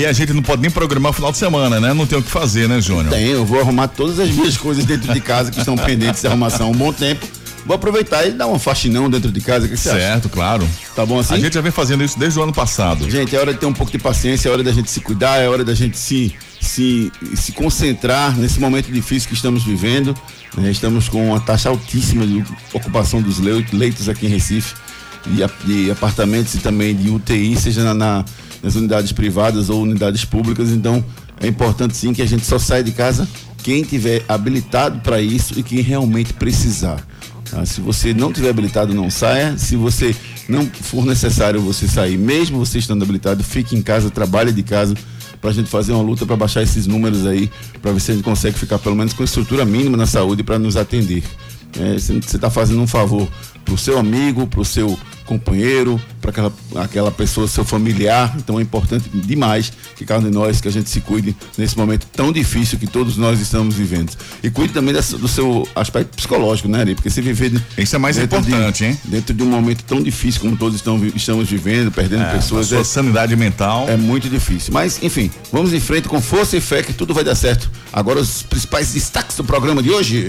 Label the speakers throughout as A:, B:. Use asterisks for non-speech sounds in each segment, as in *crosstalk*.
A: E a gente não pode nem programar o final de semana, né? Não tem o que fazer, né, Júnior?
B: Tem, eu vou arrumar todas as minhas coisas dentro de casa que estão pendentes de arrumação há um bom tempo. Vou aproveitar e dar um faxinão dentro de casa. Que
A: certo,
B: acha?
A: claro.
B: Tá bom assim?
A: A gente já vem fazendo isso desde o ano passado.
B: Gente, é hora de ter um pouco de paciência, é hora da gente se cuidar, é hora da gente se, se, se concentrar nesse momento difícil que estamos vivendo. É, estamos com uma taxa altíssima de ocupação dos leitos aqui em Recife, de, apartamentos e também de UTI, seja na, na, nas unidades privadas ou unidades públicas. Então, é importante sim que a gente só saia de casa quem tiver habilitado para isso e quem realmente precisar. Tá? Se você não tiver habilitado, não saia. Se você não for necessário você sair, mesmo você estando habilitado, fique em casa, trabalhe de casa para a gente fazer uma luta para baixar esses números aí, para ver se a gente consegue ficar pelo menos com estrutura mínima na saúde para nos atender. É, você está fazendo um favor para o seu amigo, para o seu companheiro, para aquela, aquela pessoa, seu familiar. Então é importante demais que cada um de nós, que a gente se cuide nesse momento tão difícil que todos nós estamos vivendo. E cuide também dessa, do seu aspecto psicológico, né, Ari? Porque se viver.
A: Isso é mais importante,
B: de,
A: hein?
B: Dentro de um momento tão difícil como todos estão, estamos vivendo, perdendo é, pessoas. A
A: sua é, sanidade mental.
B: É muito difícil. Mas, enfim, vamos em frente com força e fé que tudo vai dar certo. Agora os principais destaques do programa de hoje.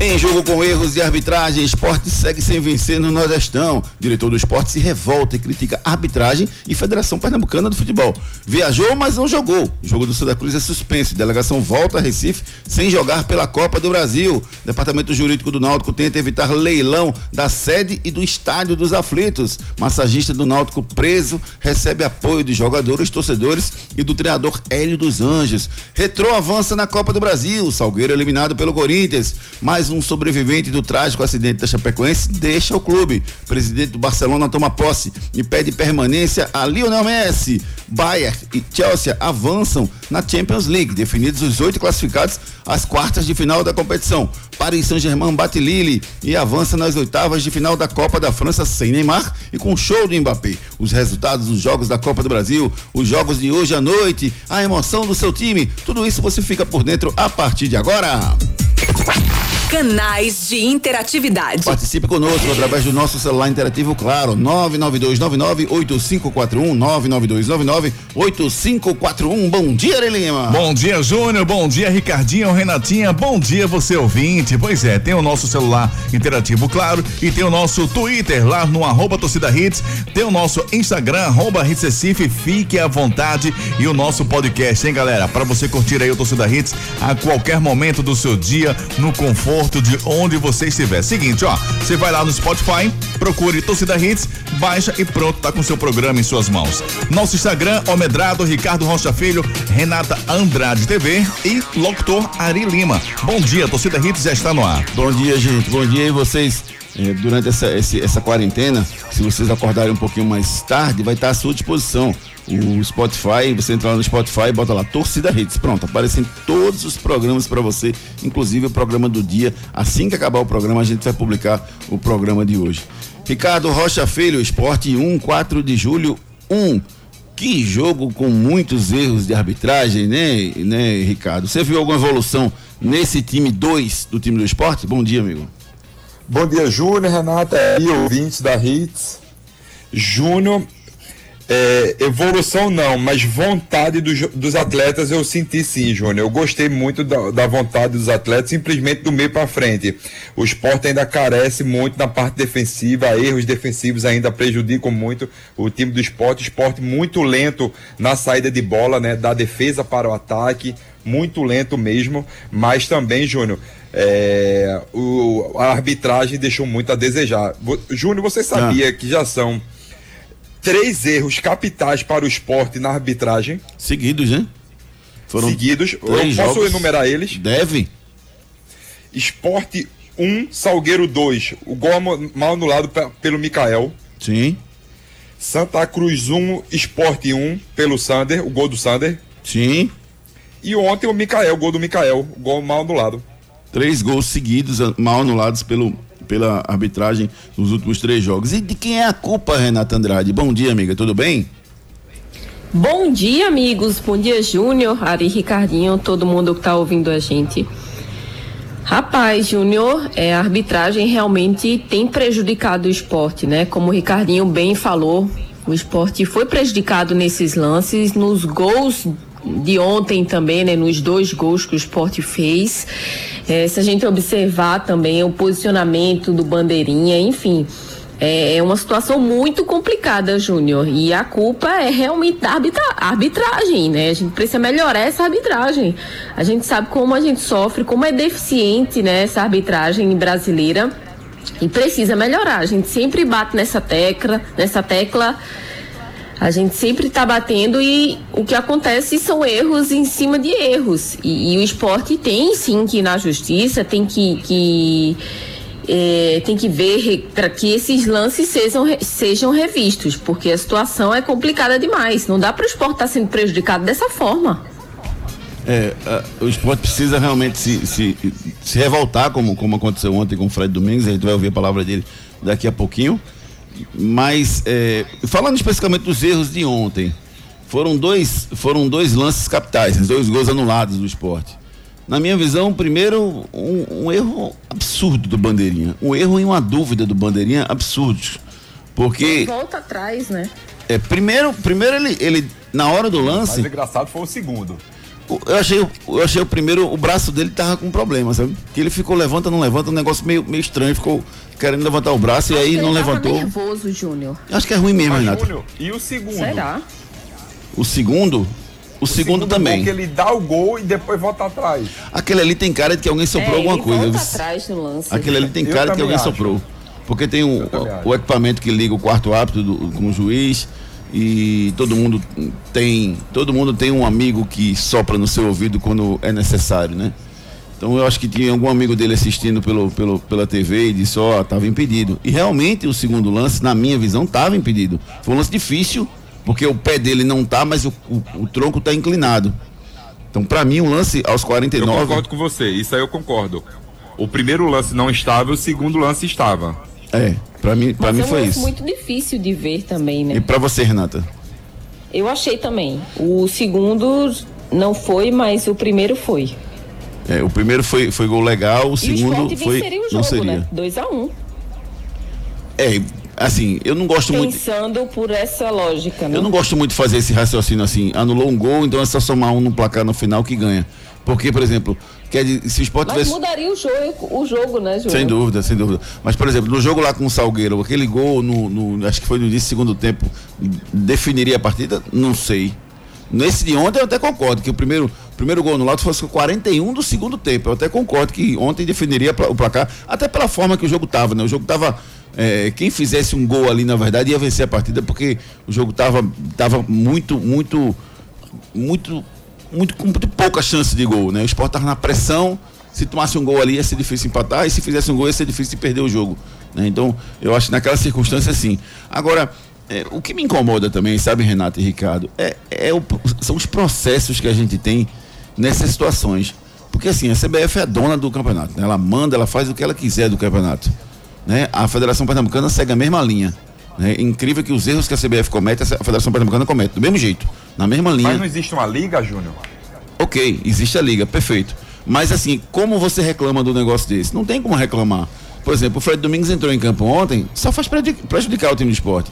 B: Em jogo com erros de arbitragem, esporte segue sem vencer no Nordestão. Diretor do esporte se revolta e critica arbitragem e Federação Pernambucana do Futebol. Viajou, mas não jogou. O jogo do Santa Cruz é suspenso. Delegação volta a Recife sem jogar pela Copa do Brasil. Departamento Jurídico do Náutico tenta evitar leilão da sede e do estádio dos aflitos. Massagista do Náutico preso recebe apoio de jogadores, torcedores e do treinador Hélio dos Anjos. Retrô avança na Copa do Brasil. Salgueiro eliminado pelo Corinthians. Mais um sobrevivente do trágico acidente da Chapecoense deixa o clube. Presidente do Barcelona toma posse e pede permanência a Lionel Messi. Bayern e Chelsea avançam na Champions League, definidos os oito classificados às quartas de final da competição. Paris Saint-Germain bate Lille e avança nas oitavas de final da Copa da França sem Neymar e com show do Mbappé. Os resultados dos jogos da Copa do Brasil, os jogos de hoje à noite, a emoção do seu time, tudo isso você fica por dentro a partir de agora.
C: Canais de interatividade.
B: Participe conosco através do nosso celular interativo, claro, 992998541, 992998541. Bom dia, Lima.
A: Bom dia, Júnior. Bom dia, Ricardinho, Renatinha. Bom dia, você ouvinte. Pois é, tem o nosso celular interativo, claro, e tem o nosso Twitter lá no arroba torcida hits, tem o nosso Instagram, arroba hits Recife, fique à vontade e o nosso podcast, hein, galera? Para você curtir aí o Torcida Hits a qualquer momento do seu dia, no conforto conforto de onde você estiver. Seguinte, ó, você vai lá no Spotify, procure Torcida Hits, baixa e pronto, tá com seu programa em suas mãos. Nosso Instagram, Omedrado, Ricardo Rocha Filho, Renata Andrade TV e locutor Ari Lima. Bom dia, Torcida Hits já está no ar.
B: Bom dia, gente. Bom dia e vocês. Eh, durante essa, essa, essa quarentena, se vocês acordarem um pouquinho mais tarde, vai estar à sua disposição o Spotify, você entra lá no Spotify, bota lá Torcida Redes, pronto, aparecem todos os programas para você, inclusive o programa do dia. Assim que acabar o programa, a gente vai publicar o programa de hoje. Ricardo Rocha Filho, Esporte 1, 4 de julho 1. Que jogo com muitos erros de arbitragem, né, né, Ricardo? Você viu alguma evolução nesse time 2 do time do esporte? Bom dia, amigo.
D: Bom dia, Júnior, Renata e ouvintes da Hits. Júnior, é, evolução não, mas vontade dos, dos atletas eu senti sim, Júnior. Eu gostei muito da, da, vontade dos atletas, simplesmente do meio para frente. O esporte ainda carece muito na parte defensiva, erros defensivos ainda prejudicam muito o time do esporte. Esporte muito lento na saída de bola, né? Da defesa para o ataque, muito lento mesmo. Mas também, Júnior, é, o, a arbitragem deixou muito a desejar. Júnior, você sabia ah. que já são três erros capitais para o esporte na arbitragem.
B: Seguidos, né?
D: Foram Seguidos. Eu posso jogos. enumerar eles?
B: Deve.
D: Esporte 1, um, Salgueiro 2. O gol mal anulado pelo Mikael.
B: Sim.
D: Santa Cruz 1, um, Esporte 1, um, pelo Sander, o gol do Sander.
B: Sim.
D: E ontem o Mikael, o gol do Mikael, o gol mal anulado.
B: Três gols seguidos mal anulados pelo pela arbitragem nos últimos três jogos. E de quem é a culpa, Renata Andrade? Bom dia, amiga, tudo bem?
E: Bom dia, amigos. Bom dia, Júnior, Ari, Ricardinho, todo mundo que está ouvindo a gente. Rapaz, Júnior, é, a arbitragem realmente tem prejudicado o esporte, né? Como o Ricardinho bem falou, o esporte foi prejudicado nesses lances, nos gols de ontem também, né? Nos dois gols que o esporte fez. É, se a gente observar também o posicionamento do bandeirinha, enfim. É, é uma situação muito complicada, Júnior. E a culpa é realmente da arbitra arbitragem, né? A gente precisa melhorar essa arbitragem. A gente sabe como a gente sofre, como é deficiente né, essa arbitragem brasileira. E precisa melhorar. A gente sempre bate nessa tecla, nessa tecla. A gente sempre está batendo e o que acontece são erros em cima de erros. E, e o esporte tem sim que ir na justiça, tem que, que é, tem que ver para que esses lances sejam, sejam revistos, porque a situação é complicada demais. Não dá para o esporte estar tá sendo prejudicado dessa forma.
B: É, a, o esporte precisa realmente se, se, se revoltar, como, como aconteceu ontem com o Fred Domingos, a gente vai ouvir a palavra dele daqui a pouquinho. Mas, é, falando especificamente dos erros de ontem, foram dois, foram dois lances capitais, dois gols anulados do esporte. Na minha visão, primeiro, um, um, erro absurdo do Bandeirinha. Um erro e uma dúvida do Bandeirinha absurdos. Porque.
E: Volta atrás, né?
B: É, primeiro, primeiro ele, ele, na hora do lance.
D: O mais engraçado foi o segundo.
B: Eu achei, eu achei o primeiro, o braço dele tava com problema, sabe? Que ele ficou levanta, não levanta, um negócio meio, meio estranho, ficou querendo levantar o braço Acho e aí não levantou.
E: nervoso, Júnior.
B: Acho que é ruim mesmo, Renato. Júnior,
D: e o segundo?
E: Será?
B: O segundo? O, o segundo, segundo também.
D: que ele dá o gol e depois volta atrás.
B: Aquele ali tem cara de que alguém soprou é, alguma coisa.
E: Volta atrás no lance.
B: Aquele ali tem cara de que alguém acho. soprou. Porque tem um, o, o, equipamento que liga o quarto árbitro do, com o juiz e todo mundo tem todo mundo tem um amigo que sopra no seu ouvido quando é necessário, né? Então eu acho que tinha algum amigo dele assistindo pelo, pelo, pela TV e disse, ó, oh, estava impedido. E realmente o segundo lance, na minha visão, estava impedido. Foi um lance difícil, porque o pé dele não tá, mas o, o, o tronco tá inclinado. Então, para mim, um lance aos 49.
D: Eu concordo com você, isso aí eu concordo. O primeiro lance não estava, o segundo lance estava.
B: É, para mim, para mim é um foi isso.
E: muito difícil de ver também, né?
B: E para você, Renata?
E: Eu achei também. O segundo não foi, mas o primeiro foi.
B: É, o primeiro foi, foi gol legal, o e segundo
E: o
B: foi
E: o jogo,
B: não seria.
E: Né? 2 a 1 um.
B: É, assim, eu não gosto
E: Pensando
B: muito.
E: Pensando por essa lógica, né?
B: Eu não gosto muito de fazer esse raciocínio assim, anulou um gol, então é só somar um no placar no final que ganha. Porque, por exemplo, quer se o esporte
E: Mas tivesse... mudaria o jogo, o jogo, né, João?
B: Sem dúvida, sem dúvida. Mas, por exemplo, no jogo lá com o Salgueiro, aquele gol no, no acho que foi no início do segundo tempo, definiria a partida? Não sei. Nesse de ontem eu até concordo que o primeiro, primeiro gol no lado fosse 41 do segundo tempo. Eu até concordo que ontem definiria o placar, até pela forma que o jogo estava, né? O jogo estava é, quem fizesse um gol ali, na verdade, ia vencer a partida, porque o jogo estava tava muito, muito, muito, muito, com muito pouca chance de gol, né? O Sport estava na pressão, se tomasse um gol ali ia ser difícil empatar, e se fizesse um gol ia ser difícil de perder o jogo. Né? Então, eu acho que naquela circunstância, sim. Agora, é, o que me incomoda também, sabe, Renato e Ricardo, é, é o, são os processos que a gente tem nessas situações. Porque assim, a CBF é a dona do campeonato, né? ela manda, ela faz o que ela quiser do campeonato né, a Federação Pernambucana segue a mesma linha. Né? Incrível que os erros que a CBF comete, a Federação Pernambucana comete, do mesmo jeito, na mesma linha.
D: Mas não existe uma liga, Júnior?
B: Ok, existe a liga, perfeito. Mas assim, como você reclama do negócio desse? Não tem como reclamar. Por exemplo, o Fred Domingos entrou em campo ontem, só faz prejudicar o time de esporte.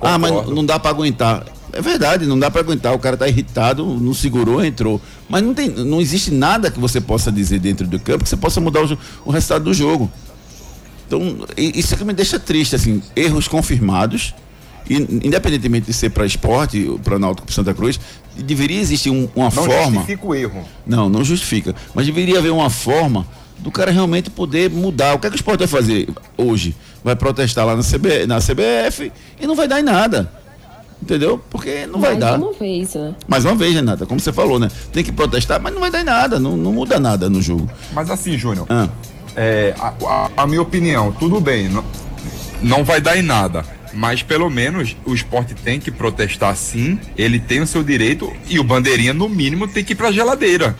B: Concordo. Ah, mas não dá para aguentar. É verdade, não dá para aguentar. O cara tá irritado, não segurou, entrou. Mas não, tem, não existe nada que você possa dizer dentro do campo que você possa mudar o, o resultado do jogo. Então, isso é que me deixa triste, assim, erros confirmados, e, independentemente de ser para esporte, para Náutico, para Santa Cruz, deveria existir um, uma
D: não
B: forma.
D: Não justifica o erro.
B: Não, não justifica. Mas deveria haver uma forma do cara realmente poder mudar. O que é que o esporte vai fazer hoje? Vai protestar lá na, CB, na CBF e não vai dar em nada. Entendeu? Porque não vai dar.
E: Mais uma vez, né?
B: Mais uma vez, Renata, como você falou, né? Tem que protestar, mas não vai dar em nada, não, não muda nada no jogo.
D: Mas assim, Júnior, ah é, a, a, a, minha opinião, tudo bem, não, não vai dar em nada. Mas pelo menos o esporte tem que protestar sim, ele tem o seu direito e o bandeirinha, no mínimo, tem que ir pra geladeira.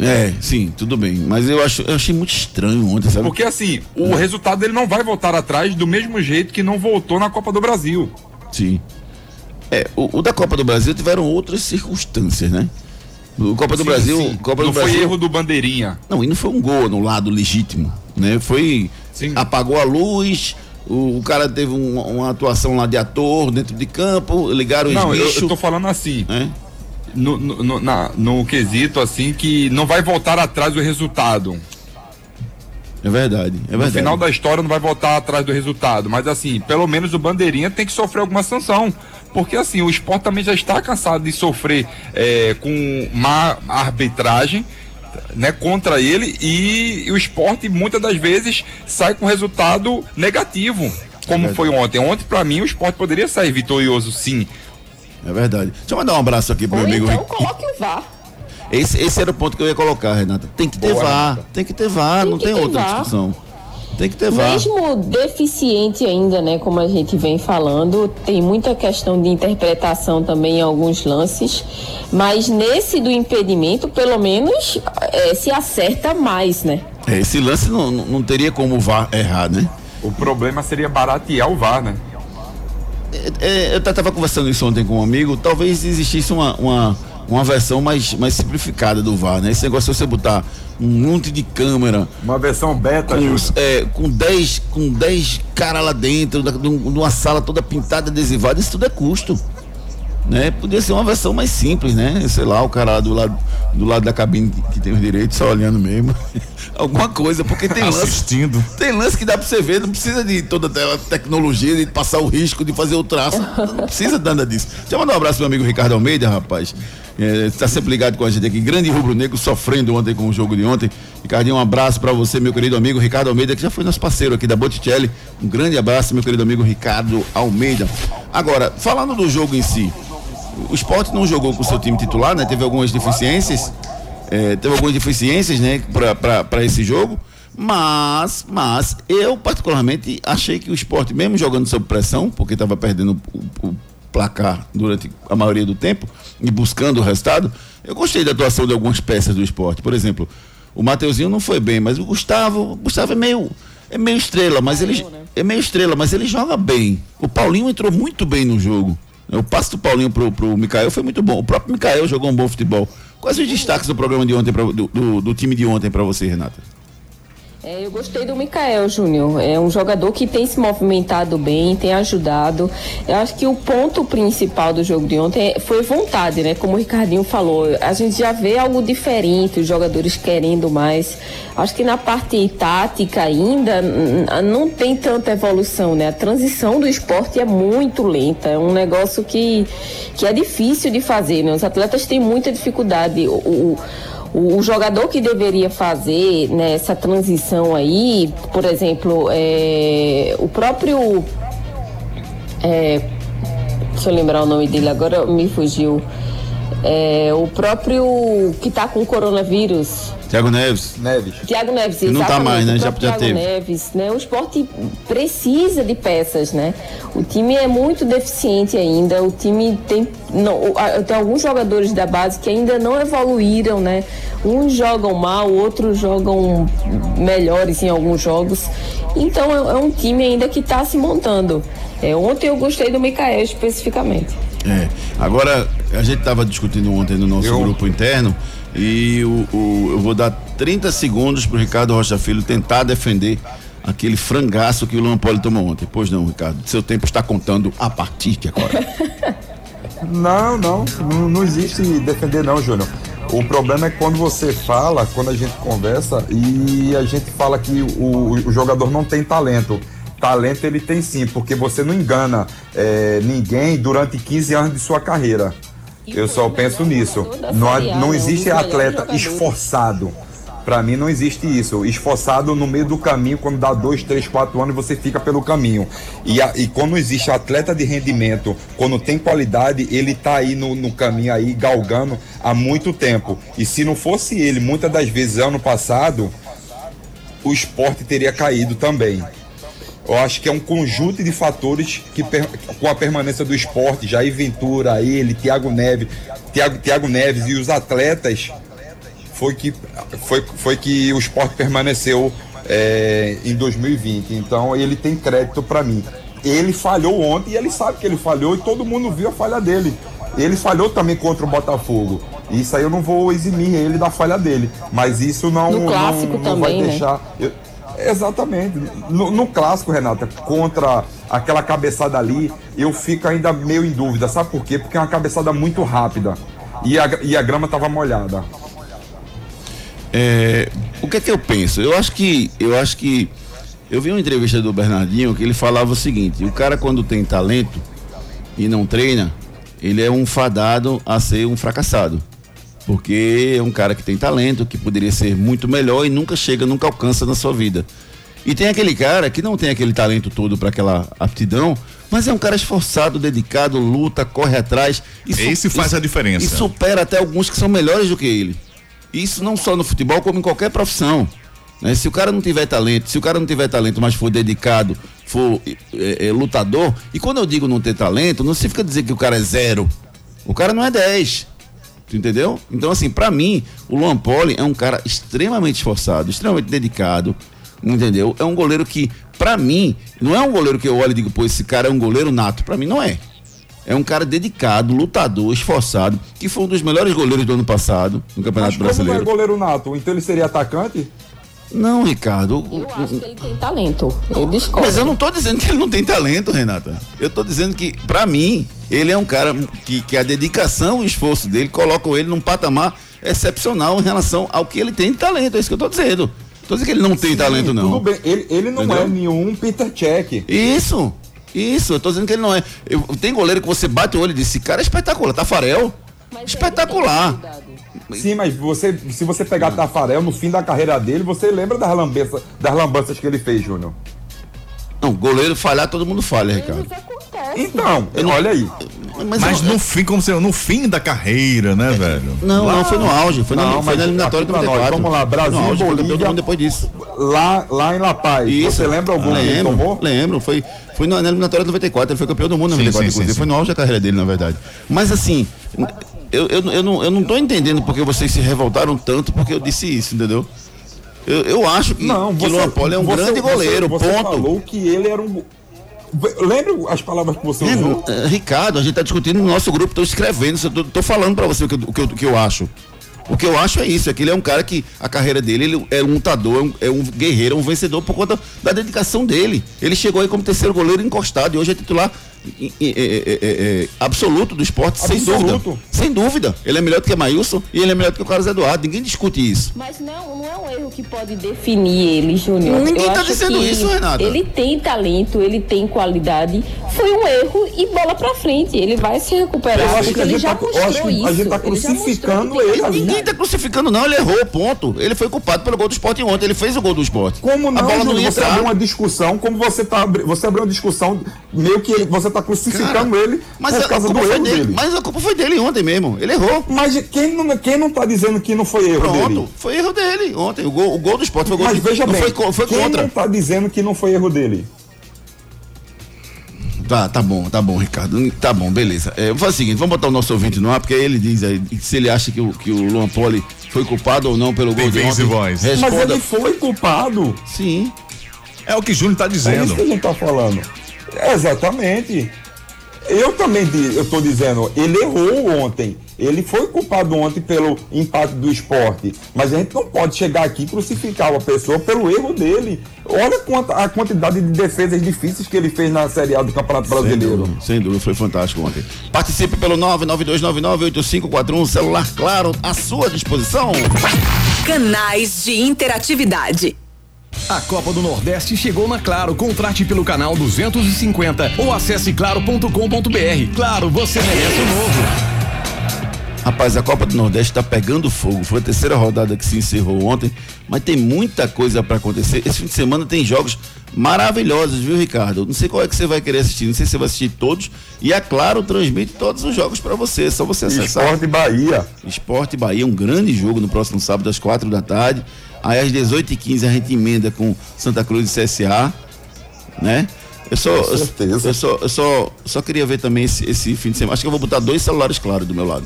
B: É, sim, tudo bem. Mas eu, acho, eu achei muito estranho ontem, sabe?
D: Porque assim, o é. resultado dele não vai voltar atrás do mesmo jeito que não voltou na Copa do Brasil.
B: Sim. É, o, o da Copa do Brasil tiveram outras circunstâncias, né? No Copa do
D: Sim,
B: Brasil,
D: sim.
B: Copa
D: não
B: do Brasil.
D: foi erro do bandeirinha.
B: Não, e não foi um gol no lado legítimo, né? Foi
D: Sim.
B: apagou a luz, o, o cara teve um- uma atuação lá de ator dentro de campo, ligaram os
D: Não, eu,
B: bichos,
D: eu tô falando assim,
B: né?
D: no, no, no- na- no quesito assim, que não vai voltar atrás do resultado.
B: É verdade, é
D: No
B: verdade.
D: final da história não vai voltar atrás do resultado. Mas assim, pelo menos o bandeirinha tem que sofrer alguma sanção. Porque assim, o esporte também já está cansado de sofrer é, com má arbitragem. Né, contra ele e, o esporte muitas das vezes sai com resultado negativo, como foi ontem. Ontem, para mim, o esporte poderia sair vitorioso, sim.
B: É verdade. Deixa eu mandar um abraço aqui pro
E: Ou
B: meu amigo
E: então coloque o VAR.
B: Esse, esse era o ponto que eu ia colocar, Renata. Tem que ter
D: Boa,
B: VAR,
D: Renata.
B: tem que ter VAR,
E: Tem
B: não tem outra
E: VAR.
B: discussão. Tem que ter VAR.
E: Mesmo deficiente ainda, né, como a gente vem falando, tem muita questão de interpretação também em alguns lances, mas nesse do impedimento, pelo menos, eh, se acerta mais, né?
B: É, esse lance não, não não teria como o VAR errar, né?
D: O problema seria baratear o VAR, né?
B: É, eu estava conversando isso ontem com um amigo, talvez existisse uma, uma, uma versão mais, mais simplificada do VAR, né? Esse negócio você botar um monte de câmera
D: Uma versão beta,
B: com, é, com 10 com 10 caras lá dentro, da, de um- de uma sala toda pintada, adesivada, isso tudo é custo. Né? Podia ser uma versão mais simples, né? Sei lá, o cara lá do lado, do lado da cabine que, que tem os direitos, só olhando mesmo. *laughs* Alguma coisa, porque tem lance.
A: Assistindo.
B: Tem lance que dá pra você ver, não precisa de toda aquela tecnologia, de passar o risco de fazer o traço. Não precisa de nada disso. Deixa eu mandar um abraço pro meu amigo Ricardo Almeida, rapaz. É, tá sempre ligado com a gente aqui. Grande rubro-negro sofrendo ontem com o jogo de ontem. Ricardinho, um abraço pra você, meu querido amigo Ricardo Almeida, que já foi nosso parceiro aqui da Botticelli. Um grande abraço, meu querido amigo Ricardo Almeida. Agora, falando do jogo em si, o esporte não jogou com o seu time titular, né? Teve algumas deficiências. é, teve algumas deficiências, né, para esse jogo. Mas, mas, eu particularmente achei que o esporte, mesmo jogando sob pressão, porque estava perdendo o, o placar durante a maioria do tempo e buscando o resultado, eu gostei da atuação de algumas peças do esporte. Por exemplo, o Mateuzinho não foi bem, mas o Gustavo, o Gustavo é meio, é meio estrela, mas ele é meio estrela, mas ele joga bem. O Paulinho entrou muito bem no jogo. O passe do Paulinho pro, pro Mikael foi muito bom. O próprio Mikael jogou um bom futebol. Quais os destaques do programa de ontem, pra, do, do, do time de ontem para você, Renata?
E: É, eu gostei do Mikael Júnior. É um jogador que tem se movimentado bem, tem ajudado. Eu acho que o ponto principal do jogo de ontem foi vontade, né? Como o Ricardinho falou, a gente já vê algo diferente, os jogadores querendo mais. Acho que na parte tática ainda não tem tanta evolução, né? A transição do esporte é muito lenta, é um negócio que, que é difícil de fazer, né? Os atletas têm muita dificuldade. O- o, o, o jogador que deveria fazer né, transição aí, por exemplo, é, o próprio. é, deixa eu lembrar o nome dele, agora me fugiu. É, o próprio que tá com coronavírus.
B: Thiago Neves.
D: Neves.
E: Tiago Neves,
B: Que não tá
E: exatamente,
B: mais, né? Já- já
E: Thiago
B: teve.
E: Neves, né? O esporte precisa de peças, né? O time é muito deficiente ainda. O time tem, não, tem alguns jogadores da base que ainda não evoluíram, né? Uns jogam mal, outros jogam melhores em alguns jogos. Então é, é um time ainda que está se montando. É, ontem eu gostei do Mikael especificamente.
B: É. Agora, a gente estava discutindo ontem no nosso
D: Eu-
B: grupo interno e o, o- eu vou dar 30 segundos para o Ricardo Rocha Filho tentar defender aquele frangaço que o Luan Poli tomou ontem. Pois não, Ricardo. Seu tempo está contando a partir de agora. *laughs*
D: Não, não, não, existe defender não, Júnior. O problema é quando você fala, quando a gente conversa e a gente fala que o, o jogador não tem talento. Talento ele tem sim, porque você não engana é, ninguém durante 15 anos de sua carreira. Eu só penso nisso. Não, não existe atleta esforçado. Pra mim não existe isso. Esforçado no meio do caminho, quando dá dois, três, quatro anos, você fica pelo caminho. E, a- e quando existe atleta de rendimento, quando tem qualidade, ele tá aí no, no caminho aí, galgando há muito tempo. E se não fosse ele, muitas das vezes ano passado, o esporte teria caído também. Eu acho que é um conjunto de fatores que com a permanência do esporte, Jair Ventura, ele, Thiago Neves, Thiago, Thiago Neves e os atletas foi que foi, foi que o esporte permaneceu é, em 2020. Então ele tem crédito para mim. Ele falhou ontem e ele sabe que ele falhou e todo mundo viu a falha dele. Ele falhou também contra o Botafogo. Isso aí eu não vou eximir ele da falha dele. Mas isso não,
E: No clássico
D: não, não
E: também,
D: vai
E: né?
D: deixar. eu- exatamente. No, no clássico, Renata, contra aquela cabeçada ali, eu fico ainda meio em dúvida. Sabe por quê? Porque é uma cabeçada muito rápida. E a, e a grama tava molhada.
B: É, o que é que eu penso? Eu acho que eu acho que eu vi uma entrevista do Bernardinho que ele falava o seguinte: o cara quando tem talento e não treina, ele é um fadado a ser um fracassado. Porque é um cara que tem talento, que poderia ser muito melhor e nunca chega, nunca alcança na sua vida. E tem aquele cara que não tem aquele talento todo para aquela aptidão, mas é um cara esforçado, dedicado, luta, corre atrás. e su-
A: Esse faz a diferença.
B: E supera até alguns que são melhores do que ele. Isso não só no futebol, como em qualquer profissão. né? Se o cara não tiver talento, se o cara não tiver talento, mas for dedicado, for é, é, lutador, e quando eu digo não ter talento, não significa dizer que o cara é zero. O cara não é 10. Tu entendeu? Então, assim, pra mim, o Luan Poli é um cara extremamente esforçado, extremamente dedicado, entendeu? É um goleiro que, pra mim, não é um goleiro que eu olho e digo, pô, esse cara é um goleiro nato. Pra mim, não é. É um cara dedicado, lutador, esforçado, que foi um dos melhores goleiros do ano passado no
D: Mas
B: Campeonato
D: como não é
B: Brasileiro.
D: goleiro nato, então ele seria atacante?
B: Não, Ricardo.
E: Eu acho que ele tem talento. Eu discordo.
B: Mas eu não tô dizendo que ele não tem talento, Renata. Eu tô dizendo que, pra mim, ele é um cara que, que a dedicação e o esforço dele colocam ele num patamar excepcional em relação ao que ele tem de talento. É isso que eu tô dizendo. Tô dizendo que ele não tem talento, não.
D: Tudo bem, ele, ele não
B: Entendeu?
D: é nenhum Peter Check.
B: Isso, isso, eu tô dizendo que ele não é. Eu- tem goleiro que você bate o olho e diz, esse cara é espetacular, Tafarel.
E: Mas
B: espetacular.
D: Sim, mas você, se você pegar Tafarel no fim da carreira dele, você lembra das lambanças, das lambanças que ele fez, Júnior?
B: Não, goleiro falhar, todo mundo falha, Ricardo.
E: Isso acontece.
D: Então, olha aí.
B: Mas,
A: Mas
B: eu-
A: no fim, como se no fim da carreira, né, velho?
B: Não, não, foi no auge, foi, na,
D: Não,
B: foi
D: mas
B: na eliminatória do
D: nós,
B: 94.
D: vamos lá, Brasil,
B: Foi no auge, foi campeão do
D: Bolívia.
B: mundo depois disso.
D: Lá, lá em La Paz,
B: Isso.
D: você lembra algum
B: lembro,
D: tomou?
B: Lembro, foi, foi na na eliminatória do 94, ele foi campeão do mundo na
A: Sim,
B: 94,
A: sim,
B: inclusive,
A: sim,
B: foi no auge da carreira dele, na verdade. Mas assim, eu, eu, eu, não, eu não tô entendendo porque vocês se revoltaram tanto porque eu disse isso, entendeu? Eu, eu acho que,
D: Não,
B: que
D: você,
B: Luan Poli é um
D: você-
B: grande
D: você-
B: goleiro,
D: você
B: ponto.
D: falou que ele era um. Lembra as palavras que você
B: É,
D: usou?
B: eh, Ricardo, a gente está discutindo no nosso grupo, estou escrevendo, tô falando para você o que, eu- o, que o que eu acho. O que eu acho é isso, é que ele é um cara que a carreira dele ele é um lutador, é um, é um guerreiro, é um vencedor por conta da dedicação dele. Ele chegou aí como terceiro goleiro encostado e hoje é titular é, é, é, é, absoluto do esporte, sem
D: Absoluto.
B: dúvida. Sem dúvida. Ele é melhor do que Maílson e ele é melhor do que o Carlos Eduardo. Ninguém discute isso.
E: Mas não, não é um erro que pode definir ele, Júnior.
B: Ninguém
E: Eu
B: tá
E: acho
B: dizendo
E: que
B: isso, Renata.
E: Ele tem talento, ele tem qualidade. Foi um erro e bola pra frente. Ele vai se recuperar.
D: Eu acho
E: porque
D: que a
E: ele
D: gente
E: já
D: tá-
E: mostrou isso.
D: a gente tá
E: Ele
D: crucificando ele
E: qualidade.
B: Ninguém tá crucificando, não. Ele errou, ponto. Ele foi culpado pelo gol do esporte ontem. Ele fez o gol do esporte.
D: Como não,
B: a bola não
D: Júnior,
B: ia
D: você
B: entrar.
D: abriu uma discussão, como você tá você abriu uma discussão, meio que ele- você tá crucificando
B: Cara,
D: ele
B: Mas
D: por
B: a,
D: causa do
B: culpa foi
D: erro
B: dele.
D: dele.
B: Mas a culpa foi dele ontem mesmo. Ele errou.
D: Mas quem não, quem não tá dizendo que não foi erro
B: Pronto.
D: dele?
B: Foi erro dele ontem. O gol, o gol do esporte foi gol
D: Mas
B: de-
D: veja bem,
B: Foi, foi
D: quem
B: contra.
D: não tá dizendo que não foi erro dele?
B: Tá, tá bom, tá bom, Ricardo. Tá bom, beleza. É, vamos fazer o seguinte, vamos botar o nosso ouvinte no ar, porque aí ele diz aí se ele acha que o, que o Luan Poli foi culpado ou não pelo
A: Tem
B: gol de ontem.
A: voz.
D: Mas
B: Responda.
D: ele foi culpado.
B: Sim.
A: É o que Júnior tá
D: É
A: dizendo.
D: isso que a gente tá falando. Exatamente. Eu também eu tô dizendo, ele errou ontem. Ele foi culpado ontem pelo empate do esporte. Mas a gente não pode chegar aqui e crucificar uma pessoa pelo erro dele. Olha quanta- a quantidade de defesas difíceis que ele fez na Série A do Campeonato
B: Sem
D: Brasileiro.
B: dúvida, sem dúvida, foi fantástico ontem. Participe pelo 992998541, celular claro, à sua disposição.
C: Canais de interatividade.
F: A Copa do Nordeste chegou na Claro. Contrate pelo canal 250 ou acesse claro.com.br. Claro, você merece o novo.
B: Rapaz, a Copa do Nordeste tá pegando fogo. Foi a terceira rodada que se encerrou ontem, mas tem muita coisa para acontecer. Esse fim de semana tem jogos maravilhosos, viu, Ricardo? Não sei qual é que você vai querer assistir, não sei se você vai assistir todos. E a Claro transmite todos os jogos para você, é só você acessar.
D: Esporte Bahia.
B: Esporte Bahia, um grande jogo no próximo sábado às quatro da tarde. Aí às 18h15 a gente emenda com Santa Cruz e CSA, né? Eu só,
D: Com certeza.
B: eu só, eu só, só queria ver também esse, esse fim de semana. Acho que eu vou botar dois celulares claros do meu lado.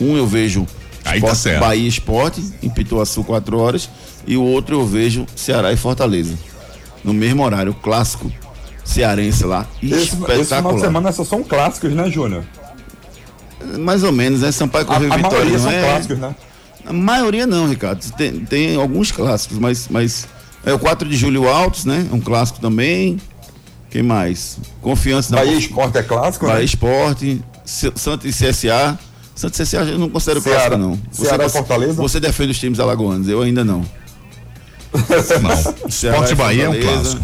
B: Um eu vejo
A: Aí tá
B: Esporte-
A: certo.
B: Bahia Esporte, em Pituaçu, 4 horas. E o outro eu vejo Ceará e Fortaleza. No mesmo horário, clássico cearense lá.
D: Esse, esse final de
B: Espetacular.
D: semana só são clássicos, né, Júnior?
B: Mais ou menos, né? Sampaio
D: A,
B: Correio
D: a
B: Vitória
D: maioria
B: não
D: são
B: é.
D: clássicos, né?
B: A maioria não, Ricardo. Tem, tem alguns clássicos, mas, mas é o 4 de julho Altos, né? É um clássico também. Quem mais? Confiança na
D: Bahia Esporte é clássico,
B: Bahia
D: né?
B: Esporte, Santos e CSA. Santos e CSA eu não considero
D: Ceará.
B: clássico, não.
D: Ceará e
B: você,
D: Fortaleza?
B: você defende os times alagoanos, eu ainda não. *laughs*
A: Não.
B: Ceará
A: Esporte Bahia é um clássico.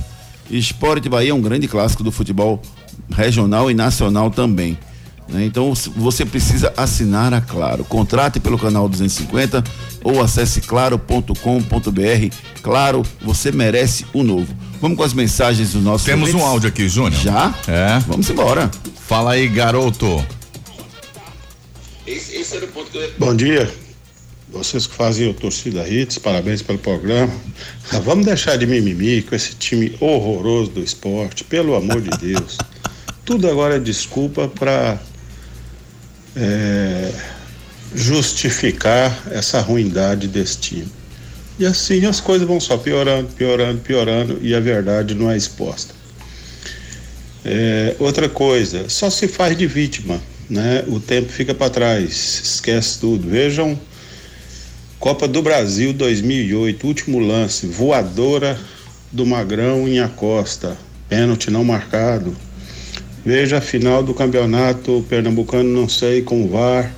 B: Esporte Bahia é um grande clássico do futebol regional e nacional também. Né? Então você precisa assinar a Claro. Contrate pelo canal 250 ou acesse claro.com.br. Claro, você merece o novo. Vamos com as mensagens do nosso
A: Temos um áudio aqui, Júnior.
B: Já?
A: É.
B: Vamos embora.
A: Fala aí, garoto.
B: Esse, era o ponto que eu
G: Bom dia. Vocês que fazem o Torcida Hits, parabéns pelo programa. Ah, Vamos deixar de mimimi com esse time horroroso do esporte, pelo amor de Deus. *laughs* Tudo agora é desculpa para justificar essa ruindade desse time. E assim as coisas vão só piorando, piorando, piorando e a verdade não é exposta. É, outra coisa, só se faz de vítima, né? O tempo fica para trás, esquece tudo. Vejam Copa do Brasil 2008, último lance, voadora do Magrão em Acosta, pênalti não marcado. Veja a final do campeonato pernambucano, não sei, com o VAR,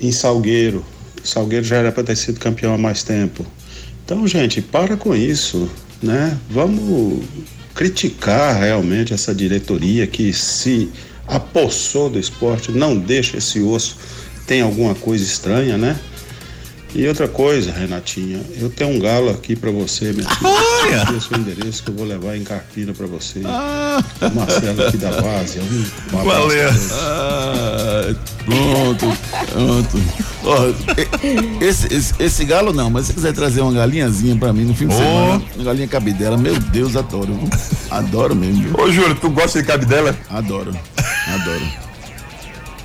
G: em Salgueiro. Salgueiro já era para ter sido campeão há mais tempo. Então, gente, para com isso, né? Vamos criticar realmente essa diretoria que se apossou do esporte, não deixa esse osso, tem alguma coisa estranha, né? E outra coisa, Renatinha, eu tenho um galo aqui pra você, minha filha.
A: Olha!
G: Esse é seu endereço que eu vou levar em Carpina pra você. O Marcelo aqui da base. Um, *laughs* um abraço
A: Valeu.
B: Ah, pronto, pronto. Esse, esse, esse galo não, mas se você quiser trazer uma galinhazinha pra mim no fim de
A: Ô.
B: semana, uma galinha cabidela, meu Deus, adoro. Adoro mesmo?
D: Ô, Júlio, tu gosta de cabidela?
B: Adoro, adoro.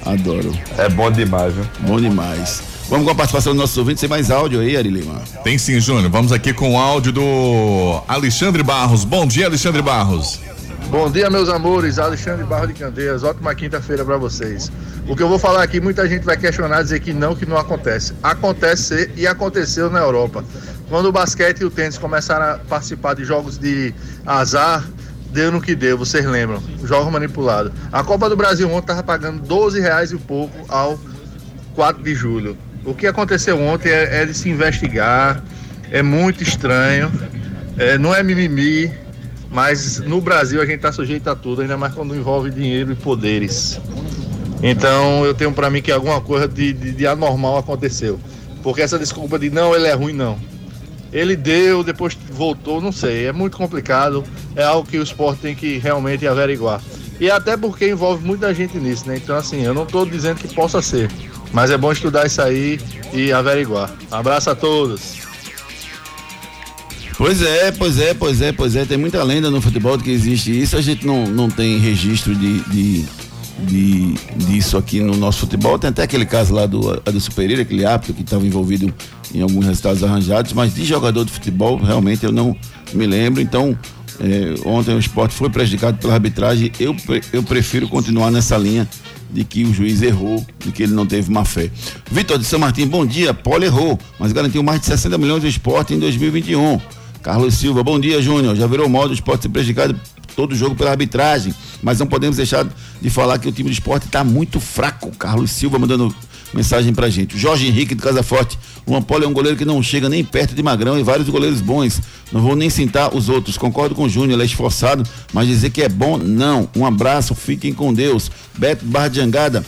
B: Adoro.
D: É bom demais, viu?
B: Bom demais. Vamos com a participação dos nossos ouvintes. Tem mais áudio aí, Ari Lima?
A: Tem sim, Júnior. Vamos aqui com o áudio do Alexandre Barros. Bom dia, Alexandre Barros.
H: Bom dia, meus amores. Alexandre Barro de Candeias. Ótima quinta-feira para vocês. O que eu vou falar aqui, muita gente vai questionar, dizer que não, que não acontece. Acontece e aconteceu na Europa. Quando o basquete e o tênis começaram a participar de jogos de azar, deu no que deu, vocês lembram? Jogos manipulados. A Copa do Brasil ontem estava pagando 12 reais e pouco ao 4 de julho. O que aconteceu ontem é, é de se investigar, é muito estranho, é, não é mimimi, mas no Brasil a gente está sujeito a tudo, ainda mais quando envolve dinheiro e poderes. Então eu tenho para mim que alguma coisa de, de, de anormal aconteceu. Porque essa desculpa de não, ele é ruim, não. Ele deu, depois voltou, não sei. É muito complicado. É algo que o esporte tem que realmente averiguar. E até porque envolve muita gente nisso, né? Então, assim, eu não estou dizendo que possa ser. Mas é bom estudar isso aí e averiguar. Abraço a todos.
B: Pois é, pois é, pois é, pois é. Tem muita lenda no futebol que existe isso. A gente não, não tem registro de, de, de- disso aqui no nosso futebol. Tem até aquele caso lá do Adilson Pereira, aquele árbitro que estava envolvido em alguns resultados arranjados, mas de jogador de futebol, realmente eu não me lembro. Então, eh, ontem o esporte foi prejudicado pela arbitragem. Eu, eu prefiro continuar nessa linha de que o juiz errou, de que ele não teve má fé. Vitor de São Martin, bom dia. Paulo errou, mas garantiu mais de 60 milhões do esporte em 2021. Carlos Silva, bom dia, Júnior. Já virou modo o esporte ser prejudicado todo jogo pela arbitragem, mas não podemos deixar de falar que o time do esporte está muito fraco. Carlos Silva mandando mensagem pra gente. Jorge Henrique do Casa Forte. O Ampolo é um goleiro que não chega nem perto de Magrão e vários goleiros bons. Não vou nem citar os outros. Concordo com o Júnior, ele é esforçado, mas dizer que é bom, não. Um abraço, fiquem com Deus. Beto Barra de Angada.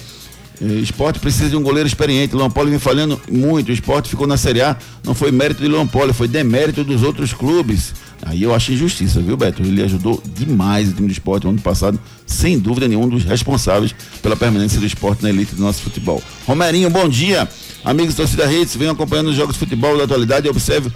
B: Eh, Esporte precisa de um goleiro experiente. Luan Poli vem falhando muito. O esporte ficou na Série A. Não foi mérito de Luan Poli, foi demérito dos outros clubes. Aí eu acho injustiça, viu, Beto? Ele ajudou demais o time do esporte no ano passado, sem dúvida nenhum, dos responsáveis pela permanência do esporte na elite do nosso futebol. Romerinho, bom dia. Amigos da torcida Redes, venham acompanhando os jogos de futebol da atualidade e observe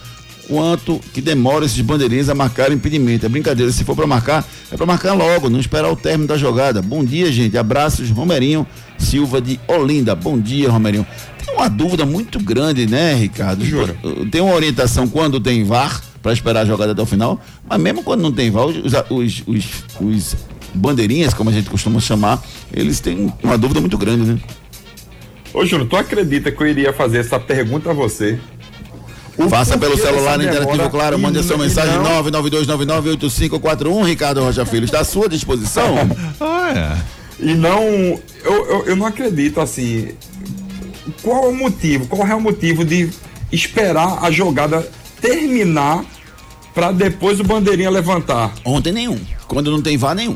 B: quanto que demora esses bandeirinhas a marcar impedimento. É brincadeira, se for para marcar, é para marcar logo, não esperar o término da jogada. Bom dia, gente. Abraços, Romerinho Silva de Olinda. Bom dia, Romerinho. Tem uma dúvida muito grande, né, Ricardo?
D: Juro.
B: Tem uma orientação quando tem VAR para esperar a jogada até o final, mas mesmo quando não tem VAR, os, os, os, os bandeirinhas, como a gente costuma chamar, eles têm uma dúvida muito grande, né?
D: Ô, Júnior, tu acredita que eu iria fazer essa pergunta a você?
B: O Faça pelo celular Interativo Claro, mande a sua mensagem
D: não-
B: 992998541. Ricardo Rocha Filho está à sua disposição. *laughs*
A: Ah,
D: E não. Eu, eu, eu não acredito assim. Qual é o motivo? Qual é o motivo de esperar a jogada terminar para depois o bandeirinha levantar?
B: Ontem nenhum. Quando não tem vá, nenhum.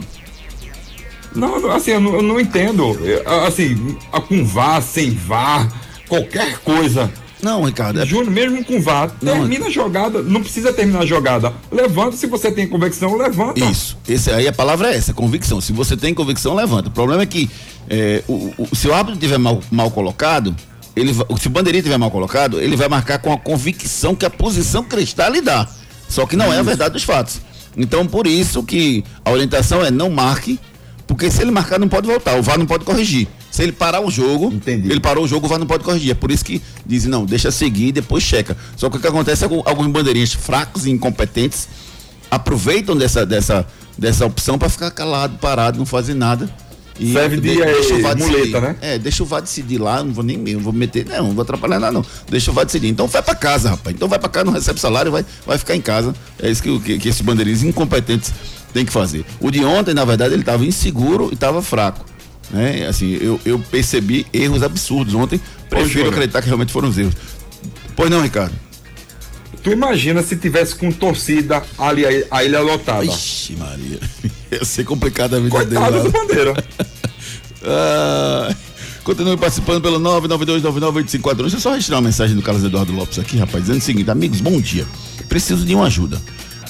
D: Não, assim, eu não, eu não entendo. Assim, com VAR, sem VAR, qualquer coisa.
B: Não, Ricardo. É...
D: Júnior, mesmo com VAR,
B: Não,
D: termina a jogada, não precisa terminar a jogada. Levanta, se você tem convicção, levanta.
B: Isso. Esse aí a palavra é essa, convicção. Se você tem convicção, levanta. O problema é que é, o, o- se o árbitro tiver mal, mal colocado, ele se o bandeirinha tiver mal colocado, ele vai marcar com a convicção que a posição que ele está lhe dá. Só que não é a verdade dos fatos. Então, por isso que a orientação é não marque, porque se ele marcar não pode voltar, o VAR não pode corrigir. Se ele parar o jogo,
D: Entendi.
B: ele parou o jogo, o VAR não pode corrigir. É por isso que dizem, não, deixa seguir e depois checa. Só que o que acontece é que alguns bandeirinhas fracos e incompetentes aproveitam dessa, dessa, dessa opção para ficar calado, parado, não fazer nada. E
D: Serve de, eh,
B: VAR
D: muleta, né?
B: É, deixa o VAR decidir lá, não vou nem não vou meter, não, não vou atrapalhar nada, não. Deixa o VAR decidir. Então vai para casa, rapaz. Então vai para casa, não recebe salário, vai, vai ficar em casa. É isso que, que, que esses bandeirinhos incompetentes têm que fazer. O de ontem, na verdade, ele estava inseguro e estava fraco. Né? Assim, eu, eu percebi erros absurdos ontem. Prefiro
D: Júnior.
B: acreditar que realmente foram os erros. Pois não, Ricardo?
D: Tu imagina se tivesse com torcida ali a, ilha lotada.
B: Ixi, Maria. *laughs* Ia ser complicado a vida dele.
D: Coitado
B: lá.
D: do bandeira. *laughs*
B: Ah, continue participando pelo 992998541. Deixa eu só registrar uma mensagem do Carlos Eduardo Lopes aqui, rapaz, dizendo o seguinte: amigos, bom dia. Preciso de uma ajuda.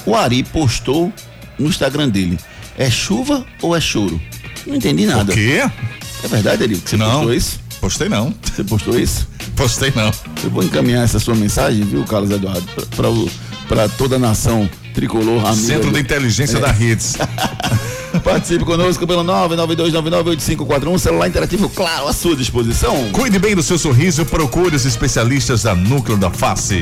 B: O Ari postou no Instagram dele: é chuva ou é choro? Não entendi
A: o
B: nada.
A: quê?
B: É verdade, Ari? que Você
A: Não.
B: postou isso?
A: Postei não.
B: Você postou isso?
A: Postei não.
B: Eu vou encaminhar essa sua mensagem, viu, Carlos Eduardo, para toda a nação tricolor amiga.
A: Centro de Inteligência da Hits. *laughs*
B: Participe conosco pelo 992998541, celular interativo, claro, à sua disposição.
A: Cuide bem do seu sorriso, procure os especialistas da Núcleo da Face.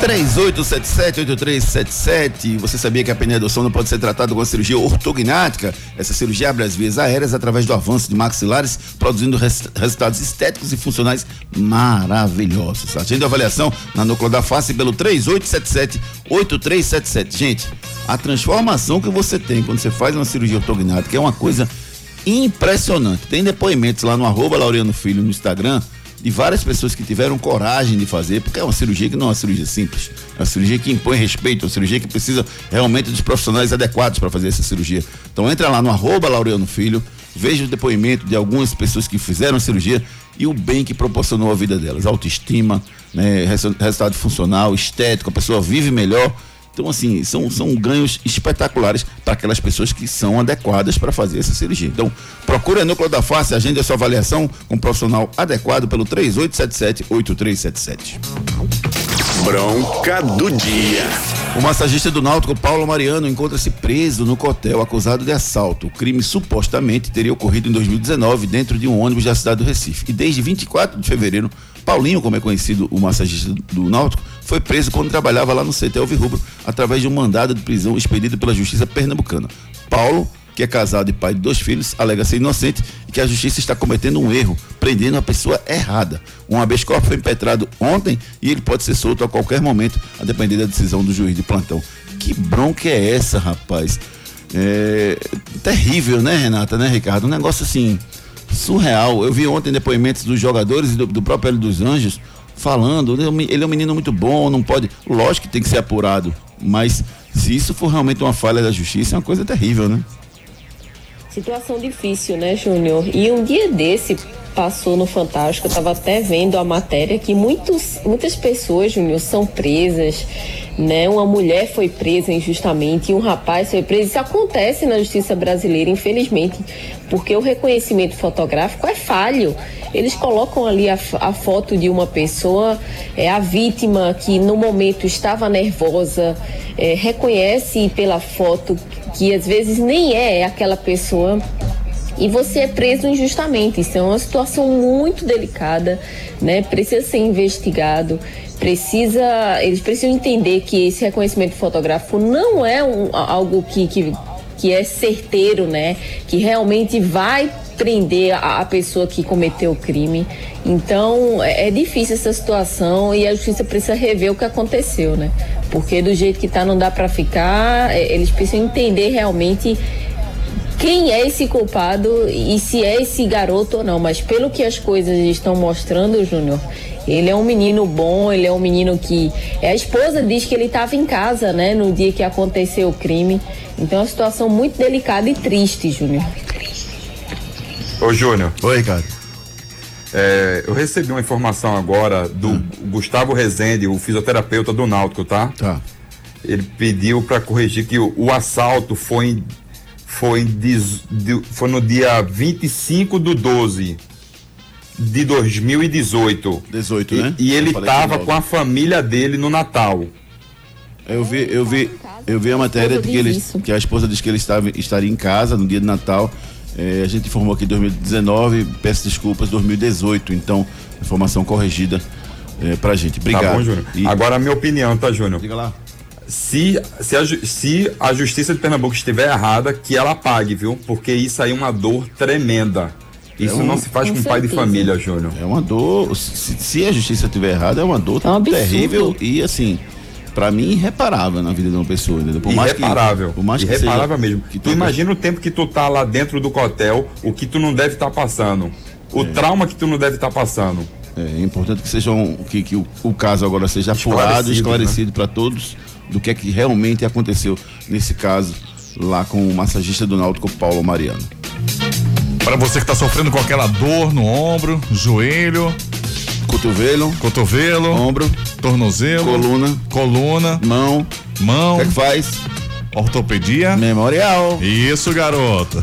B: 3877-8377. Você sabia que a apneia do sono pode ser tratada com a cirurgia ortognática? Essa cirurgia abre as vias aéreas através do avanço de maxilares, produzindo res- resultados estéticos e funcionais maravilhosos. Agende a avaliação na núcleo da face pelo 3877-8377. Gente, a transformação que você tem quando você faz uma cirurgia ortognática é uma coisa impressionante. Tem depoimentos lá no arroba Laureano Filho no Instagram de várias pessoas que tiveram coragem de fazer, porque é uma cirurgia que não é uma cirurgia simples, é uma cirurgia que impõe respeito, é uma cirurgia que precisa realmente dos profissionais adequados para fazer essa cirurgia. Então entra lá no arroba Laureano Filho, veja o depoimento de algumas pessoas que fizeram a cirurgia e o bem que proporcionou à vida delas, autoestima, né, resu- resultado funcional, estético, a pessoa vive melhor. Então, assim, são, são ganhos espetaculares para aquelas pessoas que são adequadas para fazer essa cirurgia. Então, procure a Núcleo da Face, agende a sua avaliação com um profissional adequado pelo 3877-8377.
F: Bronca do dia.
B: O massagista do Náutico, Paulo Mariano, encontra-se preso no cotel acusado de assalto. O crime supostamente teria ocorrido em 2019 dentro de um ônibus da cidade do Recife. E desde 24 de fevereiro, Paulinho, como é conhecido o massagista do Náutico, foi preso quando trabalhava lá no CT Alvirrubro através de um mandado de prisão expedido pela Justiça Pernambucana. Paulo que é casado e pai de dois filhos, alega ser inocente e que a justiça está cometendo um erro, prendendo a pessoa errada. Um habeas corpus foi impetrado ontem e ele pode ser solto a qualquer momento, a depender da decisão do juiz de plantão. Que bronca é essa, rapaz? É terrível, né, Renata, né, Ricardo? Um negócio assim, surreal. Eu vi ontem depoimentos dos jogadores e do, do próprio Hélio dos Anjos falando, ele é um me- ele é um menino muito bom, não pode. Lógico que tem que ser apurado, mas se isso for realmente uma falha da justiça, é uma coisa terrível, né?
E: Situação difícil, né, Júnior? E um dia desse, passou no Fantástico, eu estava até vendo a matéria que muitos, muitas pessoas, Júnior, são presas, né? Uma mulher foi presa injustamente e um rapaz foi preso. Isso acontece na justiça brasileira, infelizmente, porque o reconhecimento fotográfico é falho. Eles colocam ali a, a foto de uma pessoa, é a vítima que no momento estava nervosa, é, reconhece pela foto que às vezes nem é aquela pessoa e você é preso injustamente. Isso é uma situação muito delicada, né? Precisa ser investigado, precisa, eles precisam entender que esse reconhecimento fotográfico não é um, algo que, que, que é certeiro, né? Que realmente vai prender a, a pessoa que cometeu o crime. Então é, é difícil essa situação e a justiça precisa rever o que aconteceu, né? Porque do jeito que tá não dá para ficar. É, eles precisam entender realmente quem é esse culpado e se é esse garoto ou não. Mas pelo que as coisas estão mostrando, Júnior, ele é um menino bom, ele é um menino que. A esposa diz que ele estava em casa, né, no dia que aconteceu o crime. Então é uma situação muito delicada e triste, Júnior.
D: Ô, Júnior.
B: Oi, Ricardo.
D: É, eu recebi uma informação agora do hum. Gustavo Rezende, o fisioterapeuta do Náutico, tá?
B: Tá.
D: Ele pediu para corrigir que o, o assalto foi em foi, de, de, foi no dia 25 do 12 de 2018.
B: 18, né?
D: E, e ele estava com a família dele no Natal.
B: Eu vi, eu vi, eu vi a matéria de que, ele, que a esposa disse que ele estava, estaria em casa no dia de Natal. É, a gente informou aqui 2019, peço desculpas, 2018. Então, informação corrigida é, pra gente. Obrigado. Tá bom,
D: Júnior. E... Agora a minha opinião, tá, Júnior?
B: Diga lá
D: se, se, a, se a justiça de Pernambuco estiver errada, que ela pague, viu? Porque isso aí é uma dor tremenda. Isso é um, não se faz com, com pai de família, Júnior.
B: É uma dor. Se, se, a justiça estiver errada, é uma dor é um terrível e assim. Pra mim, irreparável na vida de uma pessoa, entendeu?
D: Por irreparável. Que, por mais irreparável seja, mesmo. Que tu imagina o tempo que tu tá lá dentro do hotel, o que tu não deve estar tá passando. O é. trauma que tu não deve estar tá passando.
B: É importante que sejam que, que o, o caso agora seja apurado, esclarecido né? para todos do que é que realmente aconteceu nesse caso lá com o massagista do Náutico Paulo Mariano.
A: Para você que está sofrendo com aquela dor no ombro, joelho,
B: cotovelo,
A: cotovelo,
B: ombro,
A: tornozelo,
B: coluna,
A: coluna,
B: mão,
A: mão. O
B: que, é que faz?
A: Ortopedia
B: Memorial.
A: Isso, garoto.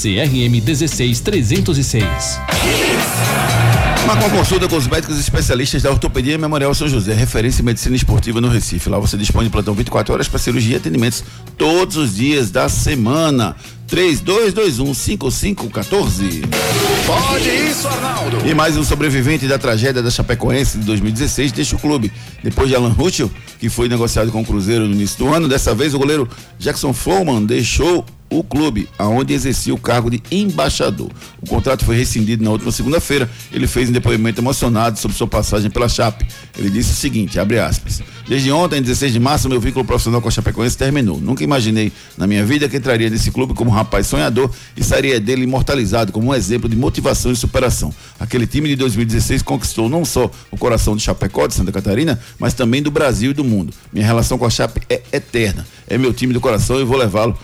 F: CRM 16306.
B: Marca uma consulta com os médicos especialistas da Ortopedia Memorial São José, referência em medicina esportiva no Recife. Lá você dispõe de plantão 24 horas para cirurgia e atendimentos todos os dias da semana. 32215514.
I: Pode isso, Arnaldo.
B: E mais um sobrevivente da tragédia da Chapecoense de 2016 deixa o clube. Depois de Alan Ruschel, que foi negociado com o Cruzeiro no início do ano, dessa vez o goleiro Jackson Flowman deixou o clube, aonde exercia o cargo de embaixador. O contrato foi rescindido na última segunda-feira. Ele fez um depoimento emocionado sobre sua passagem pela Chape. Ele disse o seguinte, abre aspas: Desde ontem, 16 de março, meu vínculo profissional com a Chapecoense terminou. Nunca imaginei na minha vida que entraria nesse clube como um rapaz sonhador e sairia dele imortalizado como um exemplo de motivação e superação. Aquele time de 2016 conquistou não só o coração de Chapecó de Santa Catarina, mas também do Brasil e do mundo. Minha relação com a Chape é eterna. É meu time do coração e vou levá-lo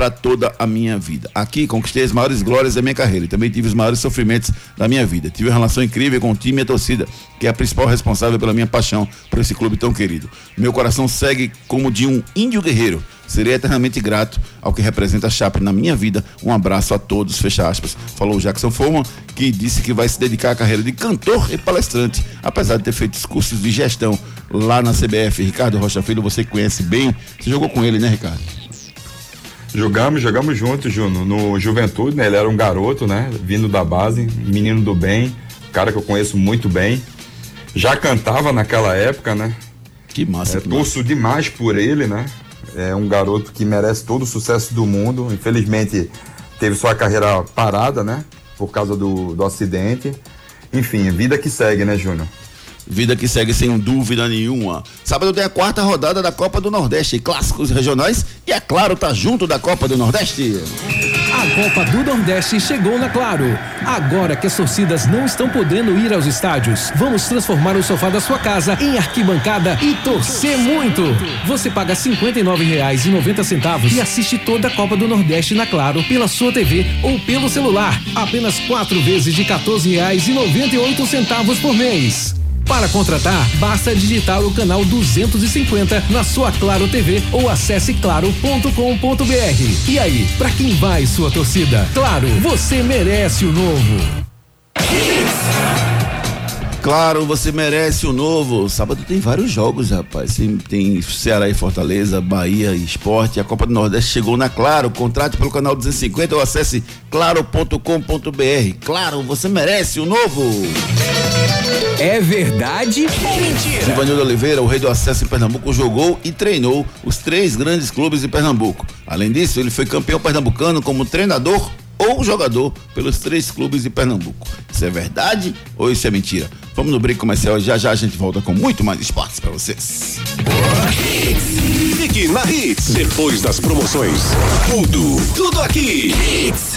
B: para toda a minha vida. Aqui conquistei as maiores glórias da minha carreira e também tive os maiores sofrimentos da minha vida. Tive uma relação incrível com o time e a torcida, que é a principal responsável pela minha paixão por esse clube tão querido. Meu coração segue como de um índio guerreiro. Serei eternamente grato ao que representa a Chape na minha vida. Um abraço a todos, fecha aspas. Falou Jackson Foreman, que disse que vai se dedicar à carreira de cantor e palestrante, apesar de ter feito os cursos de gestão lá na CBF. Ricardo Rocha Filho, você conhece bem. Você jogou com ele, né, Ricardo?
D: Jogamos, jogamos juntos, Juno, no Juventude, né? Ele era um garoto, né? Vindo da base, menino do bem, cara que eu conheço muito bem. Já cantava naquela época, né?
B: Que massa.
D: É, torço demais por ele, né? É um garoto que merece todo o sucesso do mundo. Infelizmente teve sua carreira parada, né? por causa do, do acidente. Enfim, vida que segue, né, Júnior?
B: Vida que segue sem dúvida nenhuma. Sábado tem a quarta rodada da Copa do Nordeste, clássicos regionais e é claro, tá junto da Copa do Nordeste.
J: A Copa do Nordeste chegou na Claro. Agora que as torcidas não estão podendo ir aos estádios, vamos transformar o sofá da sua casa em arquibancada e torcer muito. Você paga R$ 59,90 e assiste toda a Copa do Nordeste na Claro pela sua TV ou pelo celular. Apenas quatro vezes de R$ 14,98 por mês. Para contratar, basta digitar o canal 250 na sua Claro TV ou acesse claro.com.br. E aí, para quem vai sua torcida? Claro, você merece o novo.
B: Claro, você merece o novo. Sábado tem vários jogos, rapaz. Tem, tem Ceará e Fortaleza, Bahia e Esporte. A Copa do Nordeste chegou na Claro. Contrate pelo canal 250 ou acesse claro.com.br. Claro, você merece o novo.
J: É verdade ou mentira?
B: Givanildo Oliveira, o rei do acesso em Pernambuco, jogou e treinou os três grandes clubes de Pernambuco. Além disso, ele foi campeão pernambucano como treinador ou jogador pelos três clubes de Pernambuco. Isso é verdade ou isso é mentira? Vamos no break comercial e já já a gente volta com muito mais esportes para vocês.
I: Fique na Hits. Depois das promoções. Tudo, tudo aqui. Hits.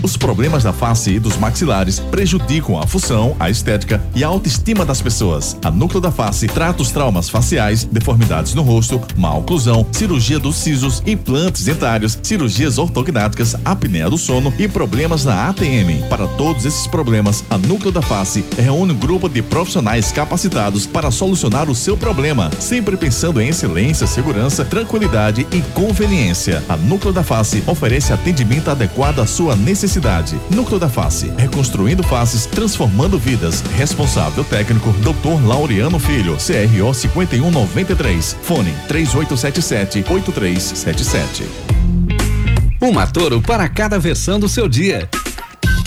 A: Os problemas da face e dos maxilares prejudicam a função, a estética e a autoestima das pessoas. A Núcleo da Face trata os traumas faciais, deformidades no rosto, má oclusão, cirurgia dos sisos, implantes dentários, cirurgias ortognáticas, apneia do sono e problemas na ATM. Para todos esses problemas, a Núcleo da Face reúne um grupo de profissionais capacitados para solucionar o seu problema, sempre pensando em excelência, segurança, tranquilidade e conveniência. A Núcleo da Face oferece atendimento adequado à sua necessidade. Núcleo da Face, reconstruindo faces, transformando vidas. Responsável técnico, Dr. Laureano Filho, CRO 5193. Fone 3877 8377.
K: Uma Toro para cada versão do seu dia.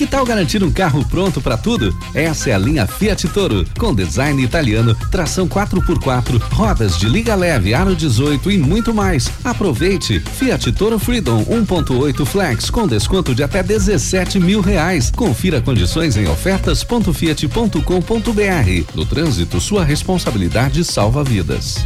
K: Que tal garantir um carro pronto para tudo? Essa é a linha Fiat Toro, com design italiano, tração 4x4, rodas de liga leve, aro 18 e muito mais. Aproveite! Fiat Toro Freedom 1.8 Flex com desconto de até 17 mil reais. Confira condições em ofertas.fiat.com.br. No trânsito, sua responsabilidade salva vidas.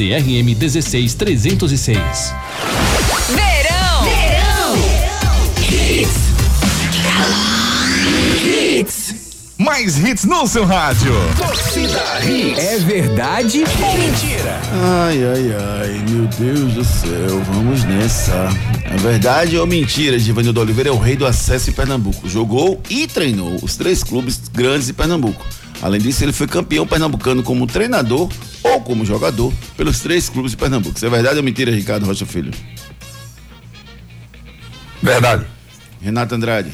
F: CRM 16306.
C: Verão! Verão!
A: Hits. Mais hits no seu rádio.
I: Torcida Hits.
J: É verdade ou mentira?
B: Ai, ai, ai, meu Deus do céu, vamos nessa. É verdade ou mentira? Givanildo Oliveira é o rei do acesso em Pernambuco. Jogou e treinou os três clubes grandes de Pernambuco. Além disso, ele foi campeão pernambucano como treinador ou como jogador pelos três clubes de Pernambuco. Isso é verdade ou mentira, Ricardo Rocha Filho?
D: Verdade.
B: Renato Andrade.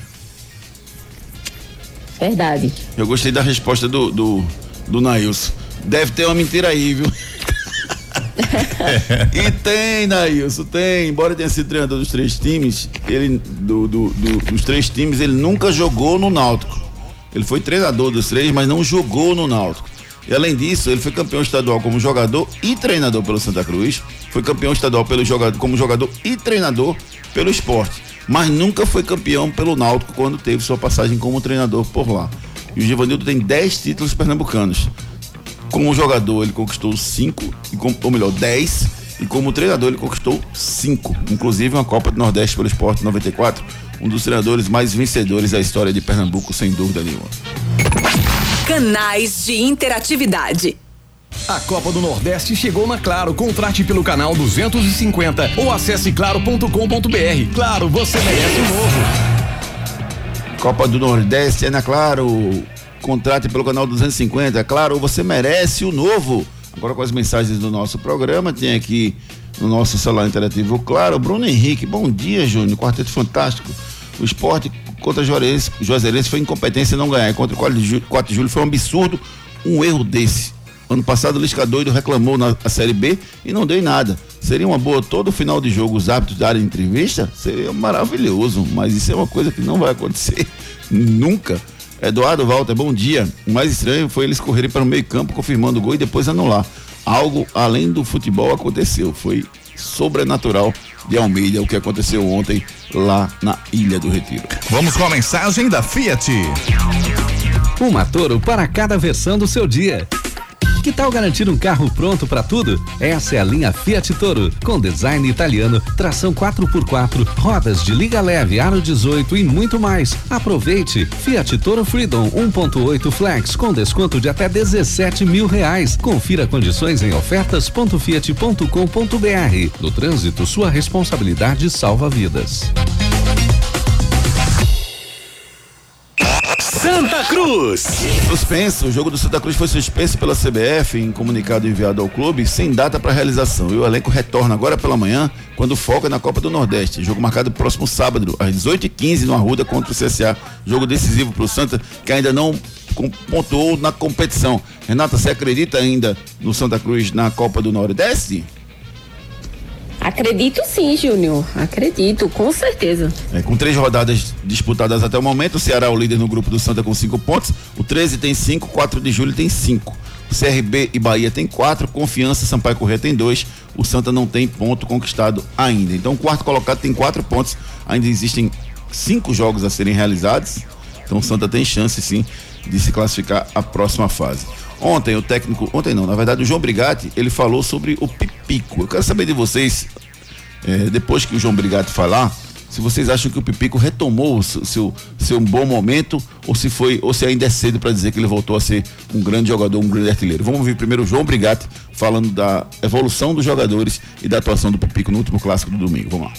E: Verdade.
B: Eu gostei da resposta do, do, do Nailson. Deve ter uma mentira aí, viu? *laughs* e tem, Nailson, tem. Embora tenha sido treinador dos três times, ele do, do- do- dos três times, ele nunca jogou no Náutico. Ele foi treinador dos três, mas não jogou no Náutico. E além disso, ele foi campeão estadual como jogador e treinador pelo Santa Cruz. Foi campeão estadual pelo jogador, como jogador e treinador pelo esporte. Mas nunca foi campeão pelo Náutico quando teve sua passagem como treinador por lá. E o Givanildo tem 10 títulos pernambucanos. Como jogador, ele conquistou cinco, e com- ou melhor, 10. E como treinador, ele conquistou cinco. Inclusive uma Copa do Nordeste pelo Esporte 94. Um dos treinadores mais vencedores da história de Pernambuco, sem dúvida nenhuma.
C: Canais de interatividade.
J: A Copa do Nordeste chegou na Claro. Contrate pelo canal 250 ou acesse claro.com.br. Claro, você merece o novo.
B: Copa do Nordeste é na Claro. Contrate pelo canal 250. Claro, você merece o novo. Agora com as mensagens do nosso programa, tem aqui no nosso celular interativo. Claro, Bruno Henrique, bom dia, Júnior. Quarteto Fantástico. O esporte contra Juazeirense, foi incompetência não ganhar. Contra o 4 de, julho, 4 de julho foi um absurdo um erro desse. Ano passado o Lisca doido reclamou na Série B e não deu em nada. Seria uma boa todo final de jogo os hábitos darem entrevista? Seria maravilhoso, mas isso é uma coisa que não vai acontecer *laughs* nunca. Eduardo Walter, bom dia. O mais estranho foi eles correrem para o meio campo confirmando o gol e depois anular. Algo além do futebol aconteceu. Foi sobrenatural de Almeida o que aconteceu ontem lá na Ilha do Retiro.
A: Vamos com a mensagem da Fiat.
K: Uma Toro para cada versão do seu dia. Que tal garantir um carro pronto para tudo? Essa é a linha Fiat Toro, com design italiano, tração 4x4, rodas de liga leve, aro 18 e muito mais. Aproveite! Fiat Toro Freedom 1.8 Flex com desconto de até 17 mil reais. Confira condições em ofertas.fiat.com.br. No trânsito, sua responsabilidade salva vidas.
I: Santa Cruz.
B: Suspenso. O jogo do Santa Cruz foi suspenso pela CBF em comunicado enviado ao clube sem data para realização. E o elenco retorna agora pela manhã, quando foca na Copa do Nordeste. Jogo marcado próximo sábado, às 18h15, no Arruda contra o CSA. Jogo decisivo para o Santa, que ainda não pontuou na competição. Renata, você acredita ainda no Santa Cruz na Copa do Nordeste?
E: Acredito sim, Júnior. Acredito, com certeza.
B: É, com três rodadas disputadas até o momento, o Ceará é o líder no grupo do Santa com cinco pontos. O 13 tem cinco, 4 de julho tem cinco. O CRB e Bahia tem quatro, Confiança e Sampaio Corrêa tem dois. O Santa não tem ponto conquistado ainda. Então o quarto colocado tem quatro pontos. Ainda existem cinco jogos a serem realizados. Então o Santa tem chance sim de se classificar à próxima fase. Ontem o técnico, ontem não, na verdade o João Brigatti, ele falou sobre o Pipico. Eu quero saber de vocês, é, depois que o João Brigatti falar, se vocês acham que o Pipico retomou seu, seu, seu bom momento ou se foi ou se ainda é cedo para dizer que ele voltou a ser um grande jogador, um grande artilheiro. Vamos ouvir primeiro o João Brigatti falando da evolução dos jogadores e da atuação do Pipico no último clássico do domingo. Vamos lá.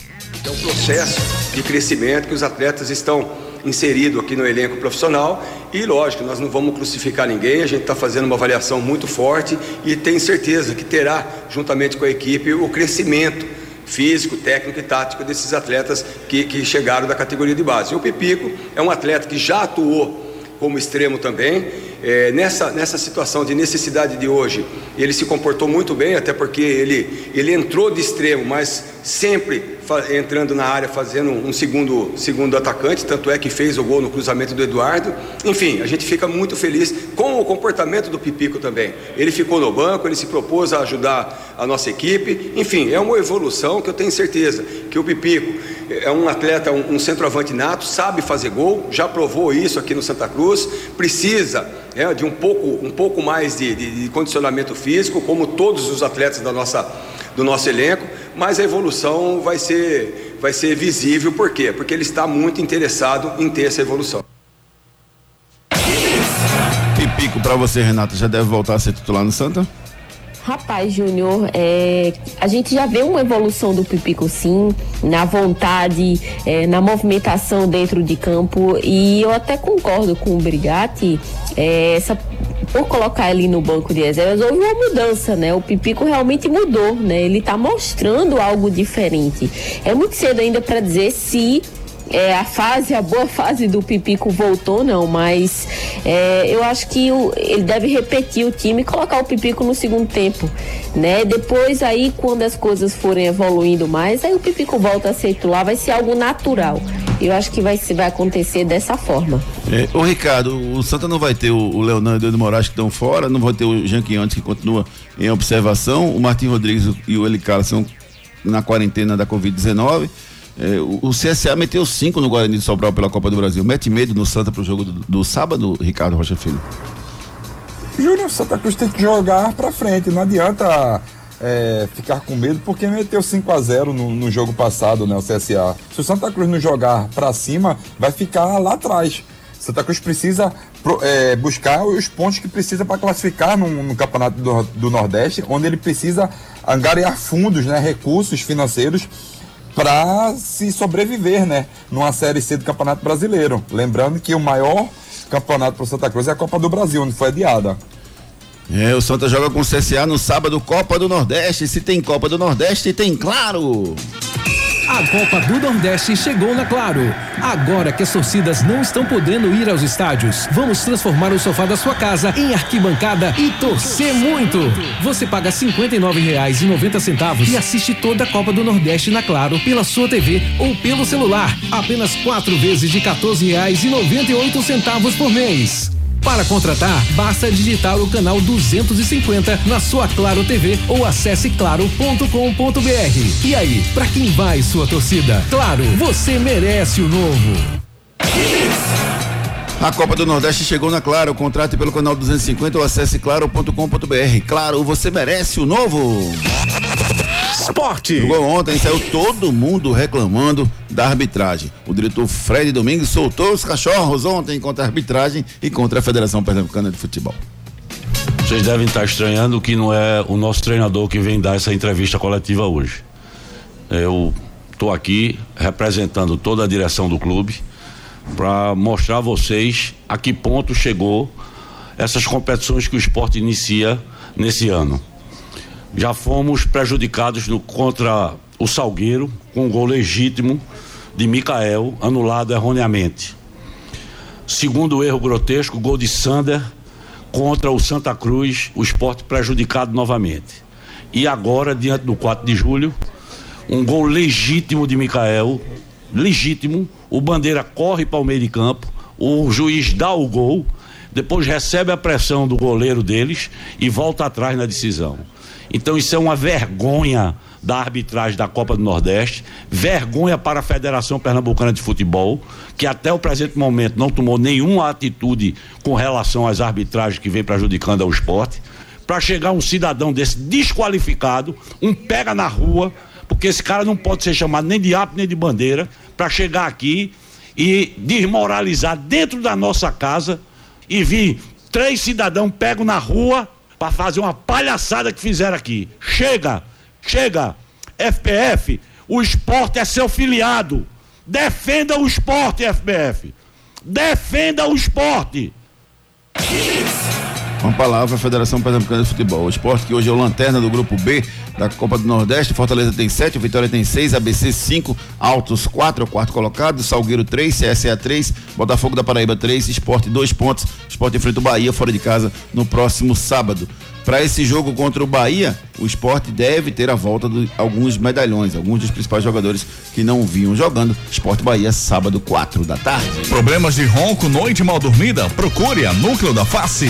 L: É um processo de crescimento que os atletas estão inserido aqui no elenco profissional e lógico, nós não vamos crucificar ninguém, a gente está fazendo uma avaliação muito forte e tenho certeza que terá, juntamente com a equipe, o crescimento físico, técnico e tático desses atletas que, que chegaram da categoria de base. E o Pipico é um atleta que já atuou como extremo também. É, nessa, nessa situação de necessidade de hoje, ele se comportou muito bem, até porque ele, ele entrou de extremo, mas sempre entrando na área fazendo um segundo, segundo atacante, tanto é que fez o gol no cruzamento do Eduardo. Enfim, a gente fica muito feliz com o comportamento do Pipico também. Ele ficou no banco, ele se propôs a ajudar a nossa equipe. Enfim, é uma evolução que eu tenho certeza que o Pipico é um atleta, um, um centroavante nato, sabe fazer gol, já provou isso aqui no Santa Cruz, precisa é, de um pouco, um pouco mais de, de, de condicionamento físico, como todos os atletas da nossa, do nosso elenco mas a evolução vai ser, vai ser visível, por quê? Porque ele está muito interessado em ter essa evolução.
B: Pipico para você, Renato, já deve voltar a ser titular no Santa?
E: Rapaz, Júnior, é, a gente já vê uma evolução do Pipico sim, na vontade, é, na movimentação dentro de campo e eu até concordo com o Brigatti, é, essa por colocar ele no banco de reservas, houve uma mudança, né? O Pipico realmente mudou, né? Ele tá mostrando algo diferente. É muito cedo ainda para dizer se é, a fase, a boa fase do Pipico voltou, não, mas é, eu acho que o, ele deve repetir o time e colocar o Pipico no segundo tempo, né? Depois aí, quando as coisas forem evoluindo mais, aí o Pipico volta a ser titular, vai ser algo natural. Eu acho que vai, vai acontecer dessa forma.
B: É, ô Ricardo, o Santa não vai ter o, o Leonardo e o Moraes que estão fora, não vai ter o Jean Quiontes que continua em observação, o Martim Rodrigues e o Eli são na quarentena da Covid-19. É, o, o, CSA meteu cinco no Guarani de Sobral pela Copa do Brasil. Mete medo no Santa pro jogo do, do sábado, Ricardo Rocha Filho?
D: Júnior, Santa Cruz tem que jogar pra frente. Não adianta é, ficar com medo porque meteu 5 a 0 no, no, jogo passado, né, o CSA. Se o Santa Cruz não jogar para cima, vai ficar lá atrás. Santa Cruz precisa é, buscar os pontos que precisa para classificar no, no campeonato do, do, Nordeste, onde ele precisa angariar fundos, né, recursos financeiros para se sobreviver, né, numa série C do Campeonato Brasileiro. Lembrando que o maior campeonato para Santa Cruz é a Copa do Brasil, onde foi adiada.
B: É, o Santa joga com o CSA no sábado, Copa do Nordeste. Se tem Copa do Nordeste, tem claro.
J: A Copa do Nordeste chegou na Claro. Agora que as torcidas não estão podendo ir aos estádios, vamos transformar o sofá da sua casa em arquibancada e torcer muito. Você paga R$ 59,90 e assiste toda a Copa do Nordeste na Claro pela sua TV ou pelo celular. Apenas quatro vezes de R$ 14,98 por mês. Para contratar, basta digitar o canal 250 na sua Claro TV ou acesse claro.com.br. E aí, para quem vai sua torcida? Claro, você merece o novo.
B: A Copa do Nordeste chegou na Claro. Contrate pelo canal 250 ou acesse claro.com.br. Claro, você merece o novo.
I: Esporte.
B: Jogou ontem, saiu todo mundo reclamando da arbitragem. O diretor Fred Domingues soltou os cachorros ontem contra a arbitragem e contra a Federação Pernambucana de Futebol.
M: Vocês devem estar estranhando que não é o nosso treinador que vem dar essa entrevista coletiva hoje. Eu estou aqui representando toda a direção do clube para mostrar a vocês a que ponto chegou essas competições que o esporte inicia nesse ano. Já fomos prejudicados no, contra o Salgueiro com um gol legítimo de Mikael, anulado erroneamente. Segundo erro grotesco, gol de Sander contra o Santa Cruz, o esporte prejudicado novamente. E agora, diante do 4 de julho, um gol legítimo de Mikael, legítimo, o Bandeira corre para o meio de campo, o juiz dá o gol, depois recebe a pressão do goleiro deles e volta atrás na decisão. Então isso é uma vergonha da arbitragem da Copa do Nordeste, vergonha para a Federação Pernambucana de Futebol, que até o presente momento não tomou nenhuma atitude com relação às arbitragens que vem prejudicando ao esporte, para chegar um cidadão desse desqualificado, um pega na rua, porque esse cara não pode ser chamado nem de ápice nem de bandeira, para chegar aqui e desmoralizar dentro da nossa casa e vir três cidadãos pegam na rua para fazer uma palhaçada que fizeram aqui. Chega, chega. FPF, o esporte é seu filiado. Defenda o esporte, FPF. Defenda o esporte.
B: Uma palavra, a Federação Pernambucana de Futebol. O esporte que hoje é o lanterna do grupo B da Copa do Nordeste. Fortaleza tem 7, Vitória tem 6, ABC 5, Altos 4, é o quarto colocado, Salgueiro 3, CSA 3, Botafogo da Paraíba 3, Esporte 2 pontos. Esporte enfrenta o Bahia fora de casa no próximo sábado. Para esse jogo contra o Bahia, o esporte deve ter a volta de alguns medalhões, alguns dos principais jogadores que não vinham jogando. Esporte Bahia, sábado, 4 da tarde.
A: Problemas de ronco, noite mal dormida? Procure a Núcleo da Face.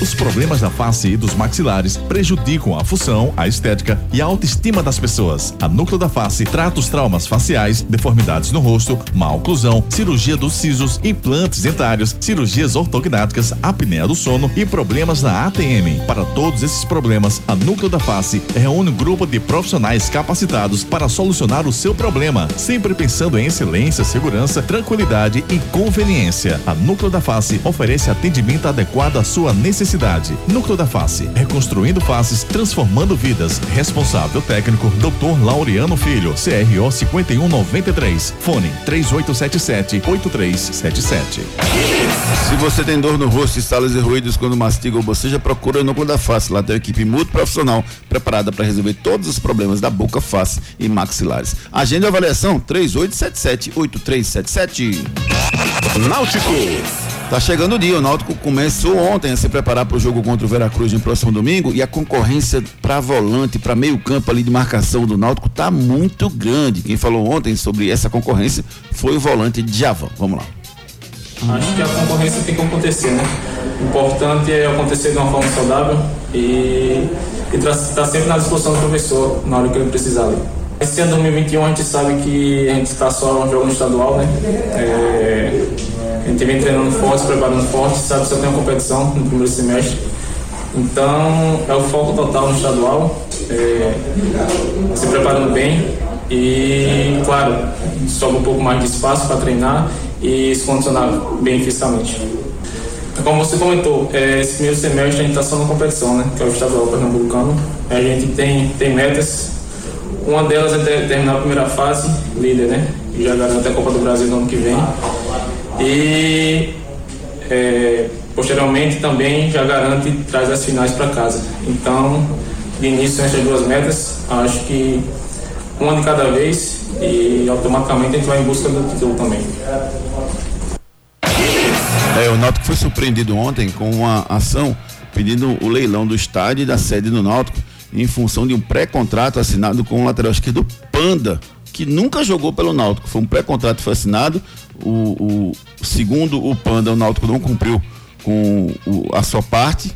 A: Os problemas da face e dos maxilares prejudicam a função, a estética e a autoestima das pessoas. A Núcleo da Face trata os traumas faciais, deformidades no rosto, má oclusão, cirurgia dos sisos, implantes dentários, cirurgias ortognáticas, apneia do sono e problemas na ATM. Para todos esses problemas, a Núcleo da Face reúne um grupo de profissionais capacitados para solucionar o seu problema, sempre pensando em excelência, segurança, tranquilidade e conveniência. A Núcleo da Face oferece atendimento adequado à sua necessidade. Núcleo da Face, reconstruindo faces, transformando vidas. Responsável técnico, Dr. Laureano Filho, CRO 5193. Fone 3877-8377.
B: Se você tem dor no rosto, estalos e ruídos quando mastiga ou boceja, procura o Núcleo da Face. Lá tem uma equipe multiprofissional preparada para resolver todos os problemas da boca, face e maxilares. Agenda e avaliação 3877-8377.
I: Náutico.
B: Tá chegando o dia, o Náutico começou ontem a se preparar para o jogo contra o Veracruz no próximo domingo e a concorrência para volante, para meio campo ali de marcação do Náutico tá muito grande. Quem falou ontem sobre essa concorrência foi o volante Djavan. Vamos lá.
N: Acho que a concorrência tem que acontecer, né? O importante é acontecer de uma forma saudável e estar sempre na disposição do professor na hora que ele precisar ali. Esse ano 2021 a gente sabe que a gente está só jogando estadual, né? É, a gente vem treinando forte, preparando forte, sabe que só tem uma competição no primeiro semestre. Então é o foco total no estadual, é, se preparando bem e, claro, sobra um pouco mais de espaço para treinar e se condicionar bem fisicamente. Como você comentou, é, esse primeiro semestre a gente está só na competição, né? Que é o estadual pernambucano. A gente tem, tem metas. Uma delas é ter- terminar a primeira fase, líder, né? Já garante a Copa do Brasil no ano que vem. E é, posteriormente também já garante traz as finais para casa. Então, de início essas duas metas, acho que uma de cada vez e automaticamente a gente vai em busca do título também.
B: É, o Náutico foi surpreendido ontem com uma ação pedindo o leilão do estádio e da sede do Náutico em função de um pré-contrato assinado com o lateral esquerdo Panda, que nunca jogou pelo Náutico. Foi um pré-contrato foi assinado. O, o, segundo o Panda, o Náutico não cumpriu com o, a sua parte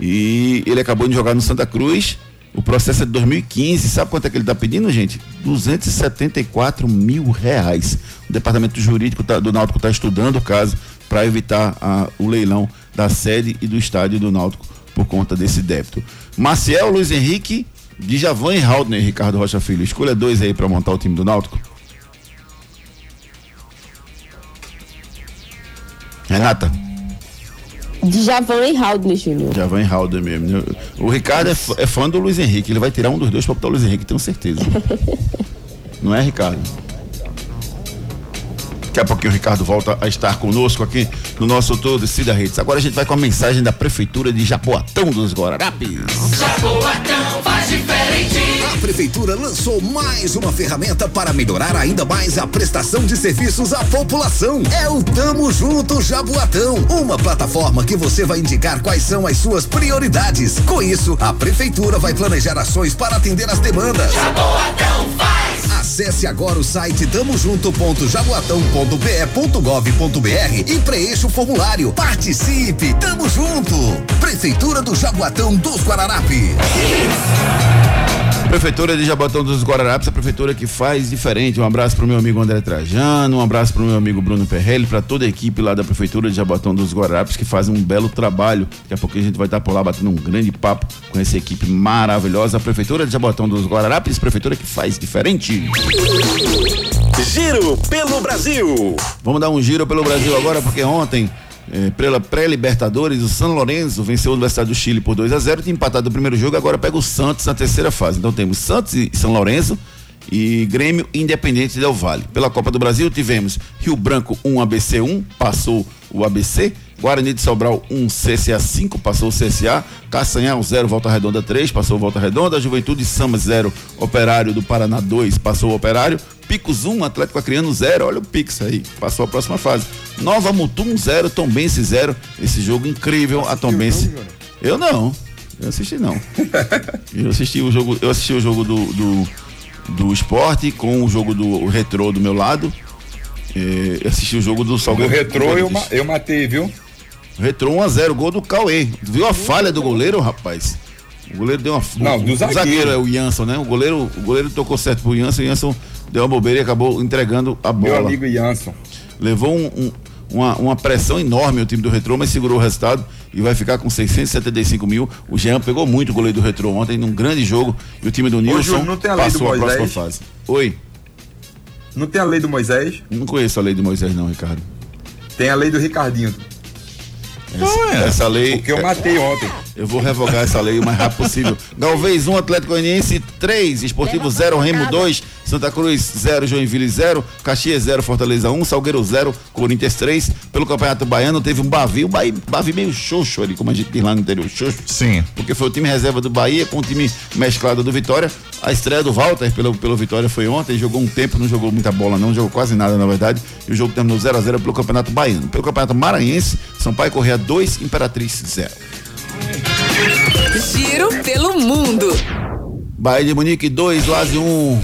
B: e ele acabou de jogar no Santa Cruz. O processo é de 2015. Sabe quanto é que ele está pedindo, gente? 274 mil reais. O departamento jurídico tá, do Náutico está estudando o caso para evitar a, o leilão da sede e do estádio do Náutico por conta desse débito. Maciel, Luiz Henrique, Djavan e Haldner, Ricardo Rocha Filho. Escolha dois aí para montar o time do Náutico. Renata.
E: Djavan e Haldner, Júnior.
B: Djavan e Haldner mesmo. né? O Ricardo é, fã- é fã do Luiz Henrique. Ele vai tirar um dos dois para botar o Luiz Henrique, tenho certeza. *laughs* Não é, Ricardo? Daqui a pouquinho o Ricardo volta a estar conosco aqui no nosso Todo Cida Redes. Agora a gente vai com a mensagem da Prefeitura de Japoatão dos Guararapes.
O: Jaboatão faz diferente. A prefeitura lançou mais uma ferramenta para melhorar ainda mais a prestação de serviços à população. É o Tamo Junto Jaboatão, uma plataforma que você vai indicar quais são as suas prioridades. Com isso, a prefeitura vai planejar ações para atender as demandas.
P: Jaboatão faz.
O: Acesse agora o site tamojunto.jaboatão.pe.gov.br e preencha o formulário. Participe, tamo junto. Prefeitura do Jaboatão dos Guararapes.
B: Prefeitura de Jabotão dos Guararapes, a prefeitura que faz diferente. Um abraço pro meu amigo André Trajano, um abraço pro meu amigo Bruno Perrelli, para toda a equipe lá da prefeitura de Jabotão dos Guararapes que faz um belo trabalho. Daqui a pouco a gente vai estar por lá batendo um grande papo com essa equipe maravilhosa. A prefeitura de Jabotão dos Guararapes, prefeitura que faz diferente.
I: Giro pelo Brasil.
B: Vamos dar um giro pelo Brasil agora, porque ontem, eh, pela pré-Libertadores, o São Lourenço venceu a Universidade do Chile por 2 a 0 tinha empatado o primeiro jogo, agora pega o Santos na terceira fase. Então temos Santos e São Lourenço e Grêmio Independente Del Vale. Pela Copa do Brasil tivemos Rio Branco 1 ABC 1, passou o ABC. Guarani de Sobral 1 CCA 5, passou o CCA. Castanhal 0, Volta Redonda 3, passou o Volta Redonda. Juventude Samba 0, Operário do Paraná 2, passou o Operário. Picos 1, Atlético Acreano 0, olha o Pix aí, passou a próxima fase. Nova Mutum 0, Tombense 0. Esse jogo incrível, a Tombense. Eu não, eu assisti não. *laughs* Eu assisti o jogo, eu assisti o jogo do, do, do esporte com o jogo do retrô do meu lado. Eh, Eu assisti o jogo do
D: O
B: Salgueiro.
D: retrô eu, eu matei, viu?
B: Retrô 1x0, gol do Cauê. Viu a falha do goleiro, rapaz? O goleiro deu uma.
D: Não, do
B: o
D: zagueiro.
B: é o Jansson, né? O goleiro, o goleiro tocou certo pro Jansson, o Jansson deu uma bobeira e acabou entregando a bola.
D: Meu amigo Jansson.
B: Levou um- um- uma, uma pressão enorme o time do Retrô, mas segurou o resultado e vai ficar com 675 mil. O Jean pegou muito o goleiro do Retrô ontem num grande jogo e o time do Nilson
D: não tem a lei do
B: passou a próxima fase. Oi.
D: Não tem a lei do Moisés?
B: Não conheço a lei do Moisés, não, Ricardo.
D: Tem a lei do Ricardinho.
B: Essa, essa lei.
D: Porque eu matei ontem.
B: Eu vou revogar essa lei o mais rápido possível. *laughs* Galvez 1, Atlético Goianiense 3, Esportivo 0, Remo 2, Santa Cruz 0, Joinville 0, Caxias 0, Fortaleza 1, Salgueiro 0, Corinthians 3. Pelo Campeonato Baiano teve um Bavi, um Bavi, Bavi meio xoxo ali, como a gente diz lá no interior, xoxo.
A: Sim.
B: Porque foi o time reserva do Bahia com o time mesclado do Vitória. A estreia do Walter pelo, pelo Vitória foi ontem, jogou um tempo, não jogou muita bola não, jogou quase nada na verdade. E o jogo terminou 0 a 0 pelo Campeonato Baiano. Pelo Campeonato Maranhense, Sampaio Correia 2, Imperatriz 0.
C: Giro pelo mundo.
B: Bahia de Munique 2, Lazio 1,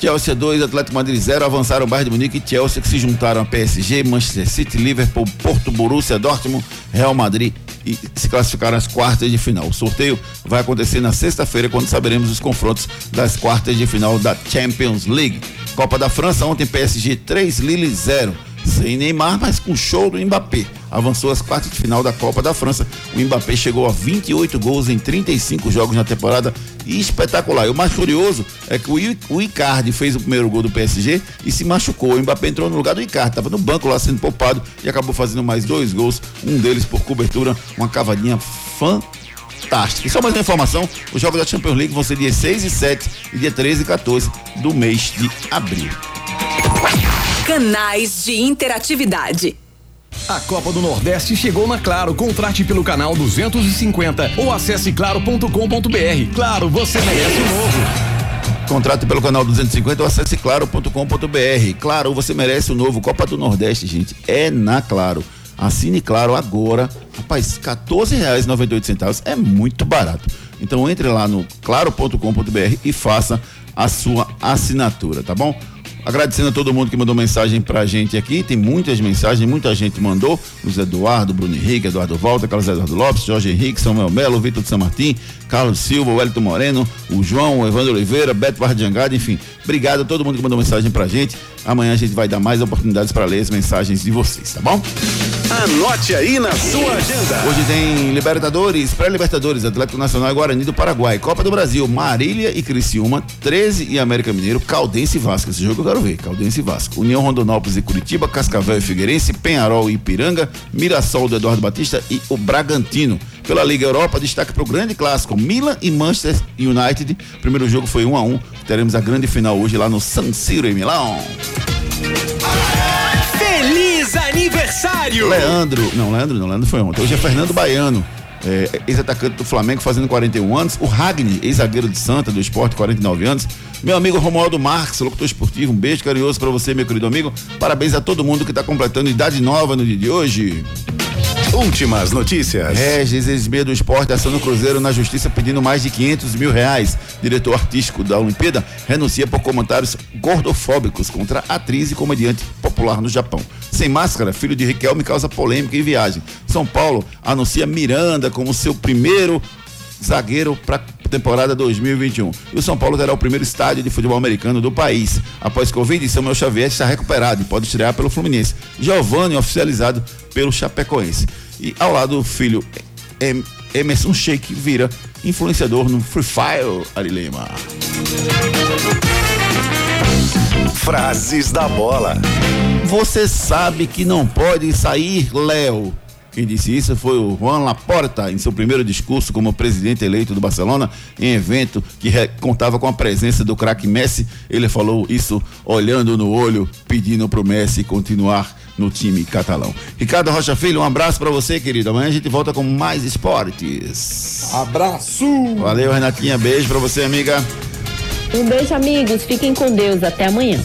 B: Chelsea 2, Atlético Madrid 0, avançaram Bayern de Munique e Chelsea que se juntaram a PSG, Manchester City, Liverpool, Porto, Borussia, Dortmund, Real Madrid e se classificaram às quartas de final. O sorteio vai acontecer na sexta-feira quando saberemos os confrontos das quartas de final da Champions League. Copa da França ontem PSG 3, Lille 0. Sem Neymar, mas com show do Mbappé. Avançou às quartas de final da Copa da França. O Mbappé chegou a 28 gols em 35 jogos na temporada. Espetacular. E o mais curioso é que o, Icardi fez o primeiro gol do PSG e se machucou. O Mbappé entrou no lugar do Icardi. Estava no banco lá sendo poupado e acabou fazendo mais dois gols. Um deles por cobertura. Uma cavadinha fantástica. E só mais uma informação: os jogos da Champions League vão ser dia 6 e 7 e dia 13 e 14 do mês de abril.
C: Canais de interatividade.
P: A Copa do Nordeste chegou na Claro. Contrate pelo canal 250 ou acesse claro.com.br. Claro, você merece o novo.
B: Contrate pelo canal 250 ou acesse claro.com.br. Claro, você merece o novo Copa do Nordeste, gente. É na Claro. Assine Claro agora. Rapaz, R$ 14,98 é muito barato. Então entre lá no claro.com.br e faça a sua assinatura, tá bom? Agradecendo a todo mundo que mandou mensagem pra gente aqui. Tem muitas mensagens, muita gente mandou. Os Eduardo, Bruno Henrique, Eduardo Volta, Carlos Eduardo Lopes, Jorge Henrique, Samuel Melo, Vitor de São Martim, Carlos Silva, Wellington Moreno, o João, o Evandro Oliveira, Beto Vardiangada, enfim. Obrigado a todo mundo que mandou mensagem pra gente. Amanhã a gente vai dar mais oportunidades para ler as mensagens de vocês, tá bom?
I: Anote aí na sua agenda.
B: Hoje tem Libertadores, pré-Libertadores, Atlético Nacional e Guarani do Paraguai, Copa do Brasil, Marília e Criciúma, 13 e América Mineiro, Caldense e Vasco. Esse jogo eu quero ver, Caldense e Vasco. União Rondonópolis e Curitiba, Cascavel e Figueirense, Penharol e Ipiranga, Mirassol do Eduardo Batista e o Bragantino. Pela Liga Europa, destaque para o grande clássico, Milan e Manchester United. Primeiro jogo foi 1 um a 1 um. Teremos a grande final hoje lá no San Siro em Milão.
I: Aniversário!
B: Leandro, não, Leandro não, Leandro foi ontem. Hoje é Fernando Baiano, é, ex-atacante do Flamengo, fazendo 41 anos. O Ragni, ex-zagueiro de Santa, do esporte, 49 anos. Meu amigo Romualdo Marques, locutor esportivo, um beijo carinhoso para você, meu querido amigo. Parabéns a todo mundo que está completando idade nova no dia de hoje.
I: Últimas notícias.
B: Regis, ex-meia do esporte, ação Cruzeiro na justiça pedindo mais de 500 mil reais. Diretor artístico da Olimpíada renuncia por comentários gordofóbicos contra atriz e comediante popular no Japão. Sem máscara, filho de Riquelme causa polêmica em viagem. São Paulo anuncia Miranda como seu primeiro zagueiro para temporada 2021. E o São Paulo terá o primeiro estádio de futebol americano do país. Após Covid, Samuel Xavier está recuperado e pode estrear pelo Fluminense. Giovanni oficializado pelo Chapecoense. E ao lado o filho em- Emerson Sheik vira influenciador no Free Fire Ari Lima.
I: Frases da bola.
B: Você sabe que não pode sair, Léo. Quem disse isso foi o Juan Laporta, em seu primeiro discurso como presidente eleito do Barcelona, em evento que contava com a presença do craque Messi. Ele falou isso olhando no olho, pedindo pro Messi continuar no time catalão. Ricardo Rocha Filho, um abraço pra você, querido. Amanhã a gente volta com mais esportes.
D: Abraço!
B: Valeu, Renatinha. Beijo pra você, amiga.
E: Um beijo, amigos. Fiquem com Deus. Até amanhã.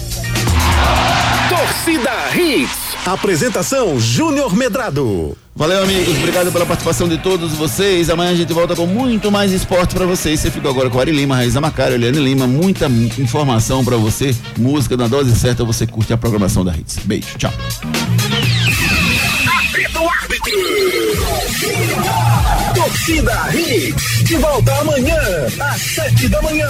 I: Torcida Hits. Apresentação Júnior Medrado.
B: Valeu, amigos. Obrigado pela participação de todos vocês. Amanhã a gente volta com muito mais esporte pra vocês. Você fica agora com Ari Lima, Raíza Macário, Eliane Lima. Muita informação pra você. Música na dose certa. Você curte a programação da Hits. Beijo. Tchau.
I: Torcida Hits. De volta amanhã, às sete da manhã.